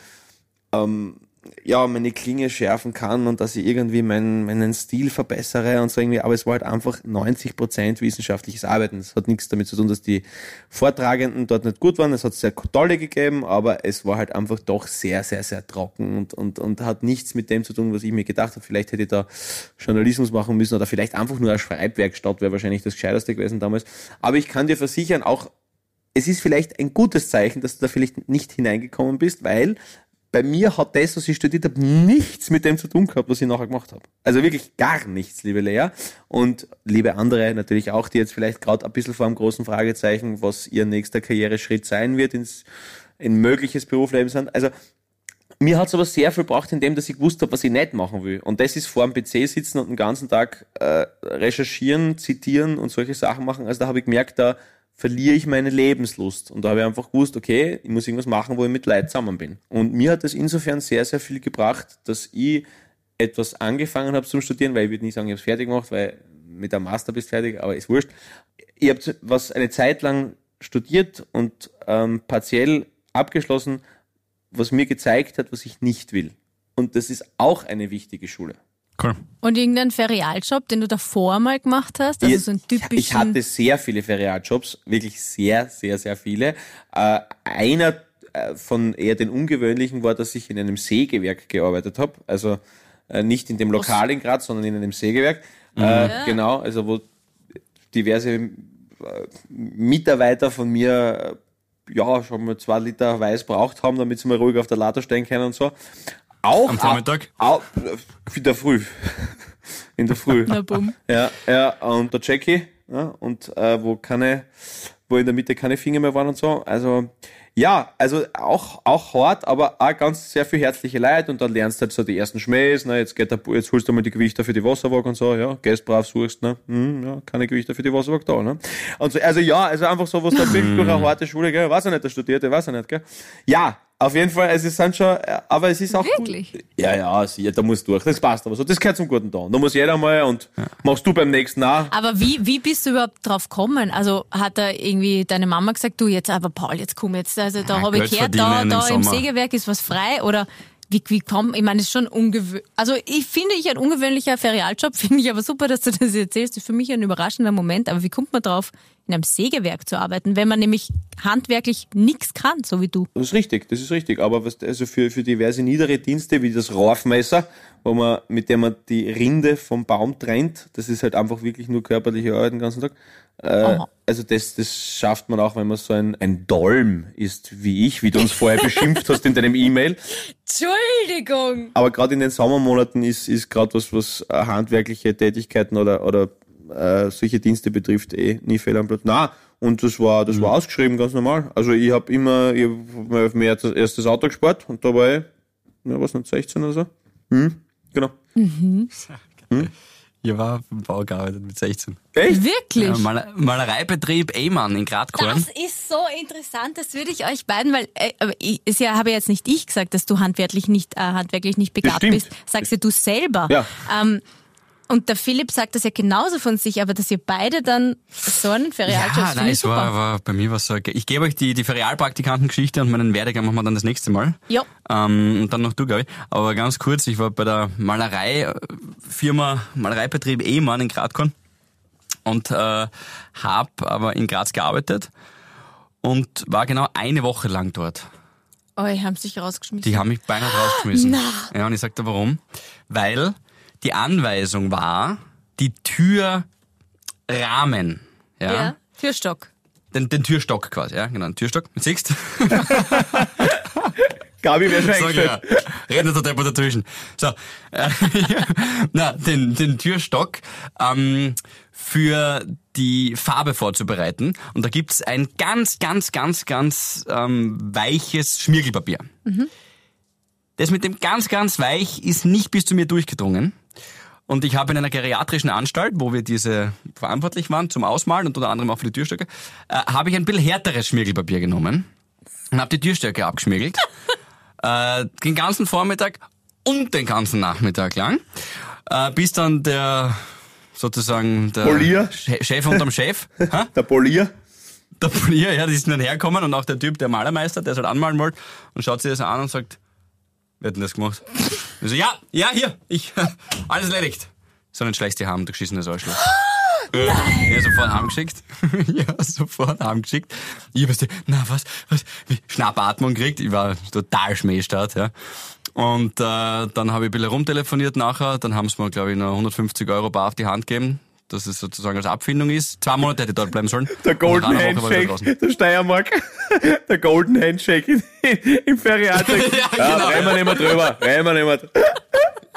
ähm, ja meine Klinge schärfen kann und dass ich irgendwie meinen, meinen Stil verbessere und so irgendwie, aber es war halt einfach 90% wissenschaftliches Arbeiten. Es hat nichts damit zu tun, dass die Vortragenden dort nicht gut waren. Es hat sehr tolle gegeben, aber es war halt einfach doch sehr, sehr, sehr trocken und, und, und hat nichts mit dem zu tun, was ich mir gedacht habe. Vielleicht hätte ich da Journalismus machen müssen oder vielleicht einfach nur eine Schreibwerkstatt wäre wahrscheinlich das Gescheiterste gewesen damals. Aber ich kann dir versichern, auch es ist vielleicht ein gutes Zeichen, dass du da vielleicht nicht hineingekommen bist, weil bei mir hat das, was ich studiert habe, nichts mit dem zu tun gehabt, was ich nachher gemacht habe. Also wirklich gar nichts, liebe Lea. Und liebe andere natürlich auch, die jetzt vielleicht gerade ein bisschen vor einem großen Fragezeichen, was ihr nächster Karriereschritt sein wird ins in mögliches Berufsleben sind. Also mir hat's aber sehr viel gebracht, indem dass ich gewusst habe, was ich nicht machen will. Und das ist vor dem PC sitzen und den ganzen Tag äh, recherchieren, zitieren und solche Sachen machen. Also da habe ich gemerkt, da verliere ich meine Lebenslust. Und da habe ich einfach gewusst, okay, ich muss irgendwas machen, wo ich mit Leid zusammen bin. Und mir hat das insofern sehr, sehr viel gebracht, dass ich etwas angefangen habe zum Studieren, weil ich würde nicht sagen, ich habe es fertig gemacht, weil mit einem Master bist fertig, aber ist wurscht. Ich habe was eine Zeit lang studiert und ähm, partiell abgeschlossen, was mir gezeigt hat, was ich nicht will. Und das ist auch eine wichtige Schule. Cool. Und irgendein Ferialjob, den du davor mal gemacht hast? Also Ich- so einen typischen. Ich hatte sehr viele Ferialjobs, wirklich sehr, sehr, sehr viele. Äh, einer äh, von eher den ungewöhnlichen war, dass ich in einem Sägewerk gearbeitet habe. Also äh, nicht in dem Lokal in Graz, sondern in einem Sägewerk. Äh, Genau, also wo diverse äh, Mitarbeiter von mir äh, ja schon mal zwei Liter Weiß braucht haben, damit sie mal ruhig auf der Latte stehen können und so. Auch Am Vormittag? Auch, in der Früh. In der Früh. Na bumm. Ja, ja, und der Jackie, ja, und äh, wo keine, wo in der Mitte keine Finger mehr waren und so. Also Ja, also auch, auch hart, aber auch ganz sehr viel herzliche Leid und dann lernst du halt so die ersten Schmähs, ne, jetzt geht der, jetzt holst du mal die Gewichte für die Wasserwaage und so, ja, gehst brav, suchst, ne, hm, ja, keine Gewichte für die Wasserwaage da, ne. Und so, also ja, also einfach so, was da bringt durch eine harte Schule, gell, weiß ich nicht, der Studierte, weiß ich nicht, gell. Ja, auf jeden Fall, es sind schon, äh, aber es ist auch Wirklich? Gut. Ja, ja, sie, da muss durch. Das passt aber so. Das gehört zum guten Ton. Da muss jeder mal und machst du beim nächsten auch. Aber wie, wie bist du überhaupt drauf gekommen? Also hat da irgendwie deine Mama gesagt, du jetzt, aber Paul, jetzt komm jetzt, also da Ja, habe ich gehört, da, da im im Sommer. Sägewerk ist was frei oder wie, wie komm, ich meine, das ist schon ungewöhnlich. Also ich finde ich ein ungewöhnlicher Ferialjob, finde ich aber super, dass du das erzählst. Das ist für mich ein überraschender Moment. Aber wie kommt man drauf, in einem Sägewerk zu arbeiten, wenn man nämlich handwerklich nichts kann, so wie du? Das ist richtig, das ist richtig. Aber was, also für, für diverse niedere Dienste wie das Raufmesser, wo man, mit dem man die Rinde vom Baum trennt, das ist halt einfach wirklich nur körperliche Arbeit den ganzen Tag. Äh, also das, das schafft man auch, wenn man so ein, ein Dolm ist wie ich, wie du uns vorher beschimpft hast in deinem E-Mail. Entschuldigung! Aber gerade in den Sommermonaten ist, ist gerade was, was äh, handwerkliche Tätigkeiten oder, oder äh, solche Dienste betrifft, eh nie fehl am Platz. Na, und das war, das war ausgeschrieben, ganz normal. Also ich habe immer, ich hab mir erst das erstes Auto gespart und da war ich, ja, was nicht, 16 oder so. Hm, genau. Ich war im Bau gearbeitet mit 16. Echt? Wirklich? Ja, Maler Malereibetrieb Ehmann in Gradkorn. Das ist so interessant, das würde ich euch beiden, weil äh, ist ja habe jetzt nicht ich gesagt, dass du handwerklich nicht äh, handwerklich nicht begabt bist, sagst ja du selber. Ja. Ähm, und der Philipp sagt das ja genauso von sich, aber dass ihr beide dann so einen Ferialjob Ja, nein, es war, war bei mir was so. Ich gebe euch die, die Ferialpraktikantengeschichte und meinen Werdegang machen wir dann das nächste Mal. Ja. Ähm, und dann noch du, glaube ich. Aber ganz kurz, ich war bei der Malereifirma, Malereibetrieb Ehmann in Gradkorn und äh, habe aber in Graz gearbeitet und war genau eine Woche lang dort. Oh, die haben sich rausgeschmissen. Die haben mich beinahe rausgeschmissen. Ja, und ich sagte warum. Weil die Anweisung war, die Türrahmen, ja, ja. Türstock. den, den Türstock quasi, ja, genau, den Türstock, siehst Gabi wäre schon eingestellt. ja, rennt der Depp dazwischen. So, äh, na, den, den Türstock ähm, für die Farbe vorzubereiten. Und da gibt's ein ganz, ganz, ganz, ganz ähm, weiches Schmirgelpapier. Das mit dem ganz, ganz weich ist nicht bis zu mir durchgedrungen. Und ich habe in einer geriatrischen Anstalt, wo wir diese verantwortlich waren zum Ausmalen und unter anderem auch für die Türstöcke, äh, habe ich ein bisschen härteres Schmirgelpapier genommen und habe die Türstöcke abgeschmirgelt. äh, den ganzen Vormittag und den ganzen Nachmittag lang, äh, bis dann der sozusagen der Polier? Che- Chef unterm Chef? Der Polier. der Polier, ja, die sind dann hergekommen und auch der Typ, der Malermeister, der es halt anmalen wollte und schaut sich das an und sagt, wer hat denn das gemacht? Ich so, ja, ja, hier, ich, alles erledigt. So einen schleichst die Hand, du geschissenes Arschloch. Nein. Ja, sofort heimgeschickt. ja, sofort heimgeschickt. Ich weißt du, na was, was, wie, Schnappatmung gekriegt. Ich war total schmähstart, ja. Und äh, dann habe ich ein bisschen rumtelefoniert nachher. Dann haben sie mir, glaube ich, noch 150 Euro bar auf die Hand gegeben, dass es sozusagen als Abfindung ist. Zwei Monate hätte ich dort bleiben sollen. Der Golden Handshake, der Steiermark. Der Golden Handshake in, im Ferialtag. Ja, genau. reden wir nicht drüber. Reden wir nicht mehr.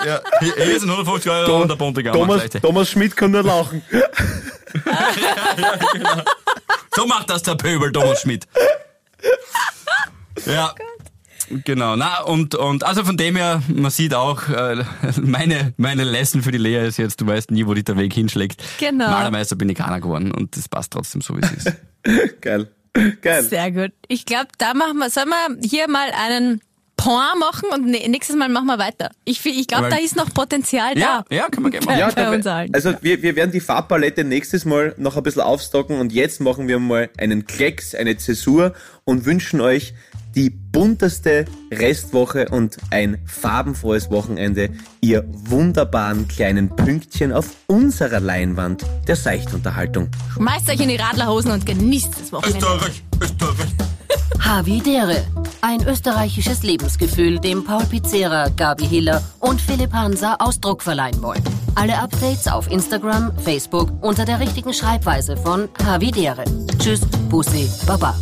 Ja, hier, sind 150 Euro und der Pontigammer. Thomas, Thomas Schmidt kann nur lachen. So macht das der Pöbel, Thomas Schmidt. Ja. Genau, na und und also von dem her, man sieht auch äh, meine meine Lesson für die Lea ist jetzt, du weißt nie, wo dich der Weg hinschlägt. Genau. Malermeister bin ich keiner geworden und das passt trotzdem so wie es ist. Geil. Geil. Sehr gut. Ich glaube, da machen wir, sollen wir hier mal einen Point machen und nä- nächstes Mal machen wir weiter. Ich, ich glaube, da ist noch Potenzial Ja, da. ja, können wir gerne machen. Ja, bei uns allen. also wir, wir werden die Farbpalette nächstes Mal noch ein bisschen aufstocken und jetzt machen wir mal einen Klecks, eine Zäsur und wünschen euch die bunteste Restwoche und ein farbenfrohes Wochenende, ihr wunderbaren kleinen Pünktchen auf unserer Leinwand der Seichtunterhaltung. Schmeißt euch in die Radlerhosen und genießt das Wochenende. Österreich, Österreich. Havidere. Ein österreichisches Lebensgefühl, dem Paul Pizzera, Gabi Hiller und Philipp Hansa Ausdruck verleihen wollen. Alle Updates auf Instagram, Facebook unter der richtigen Schreibweise von Havidere. Tschüss, Bussi, Baba.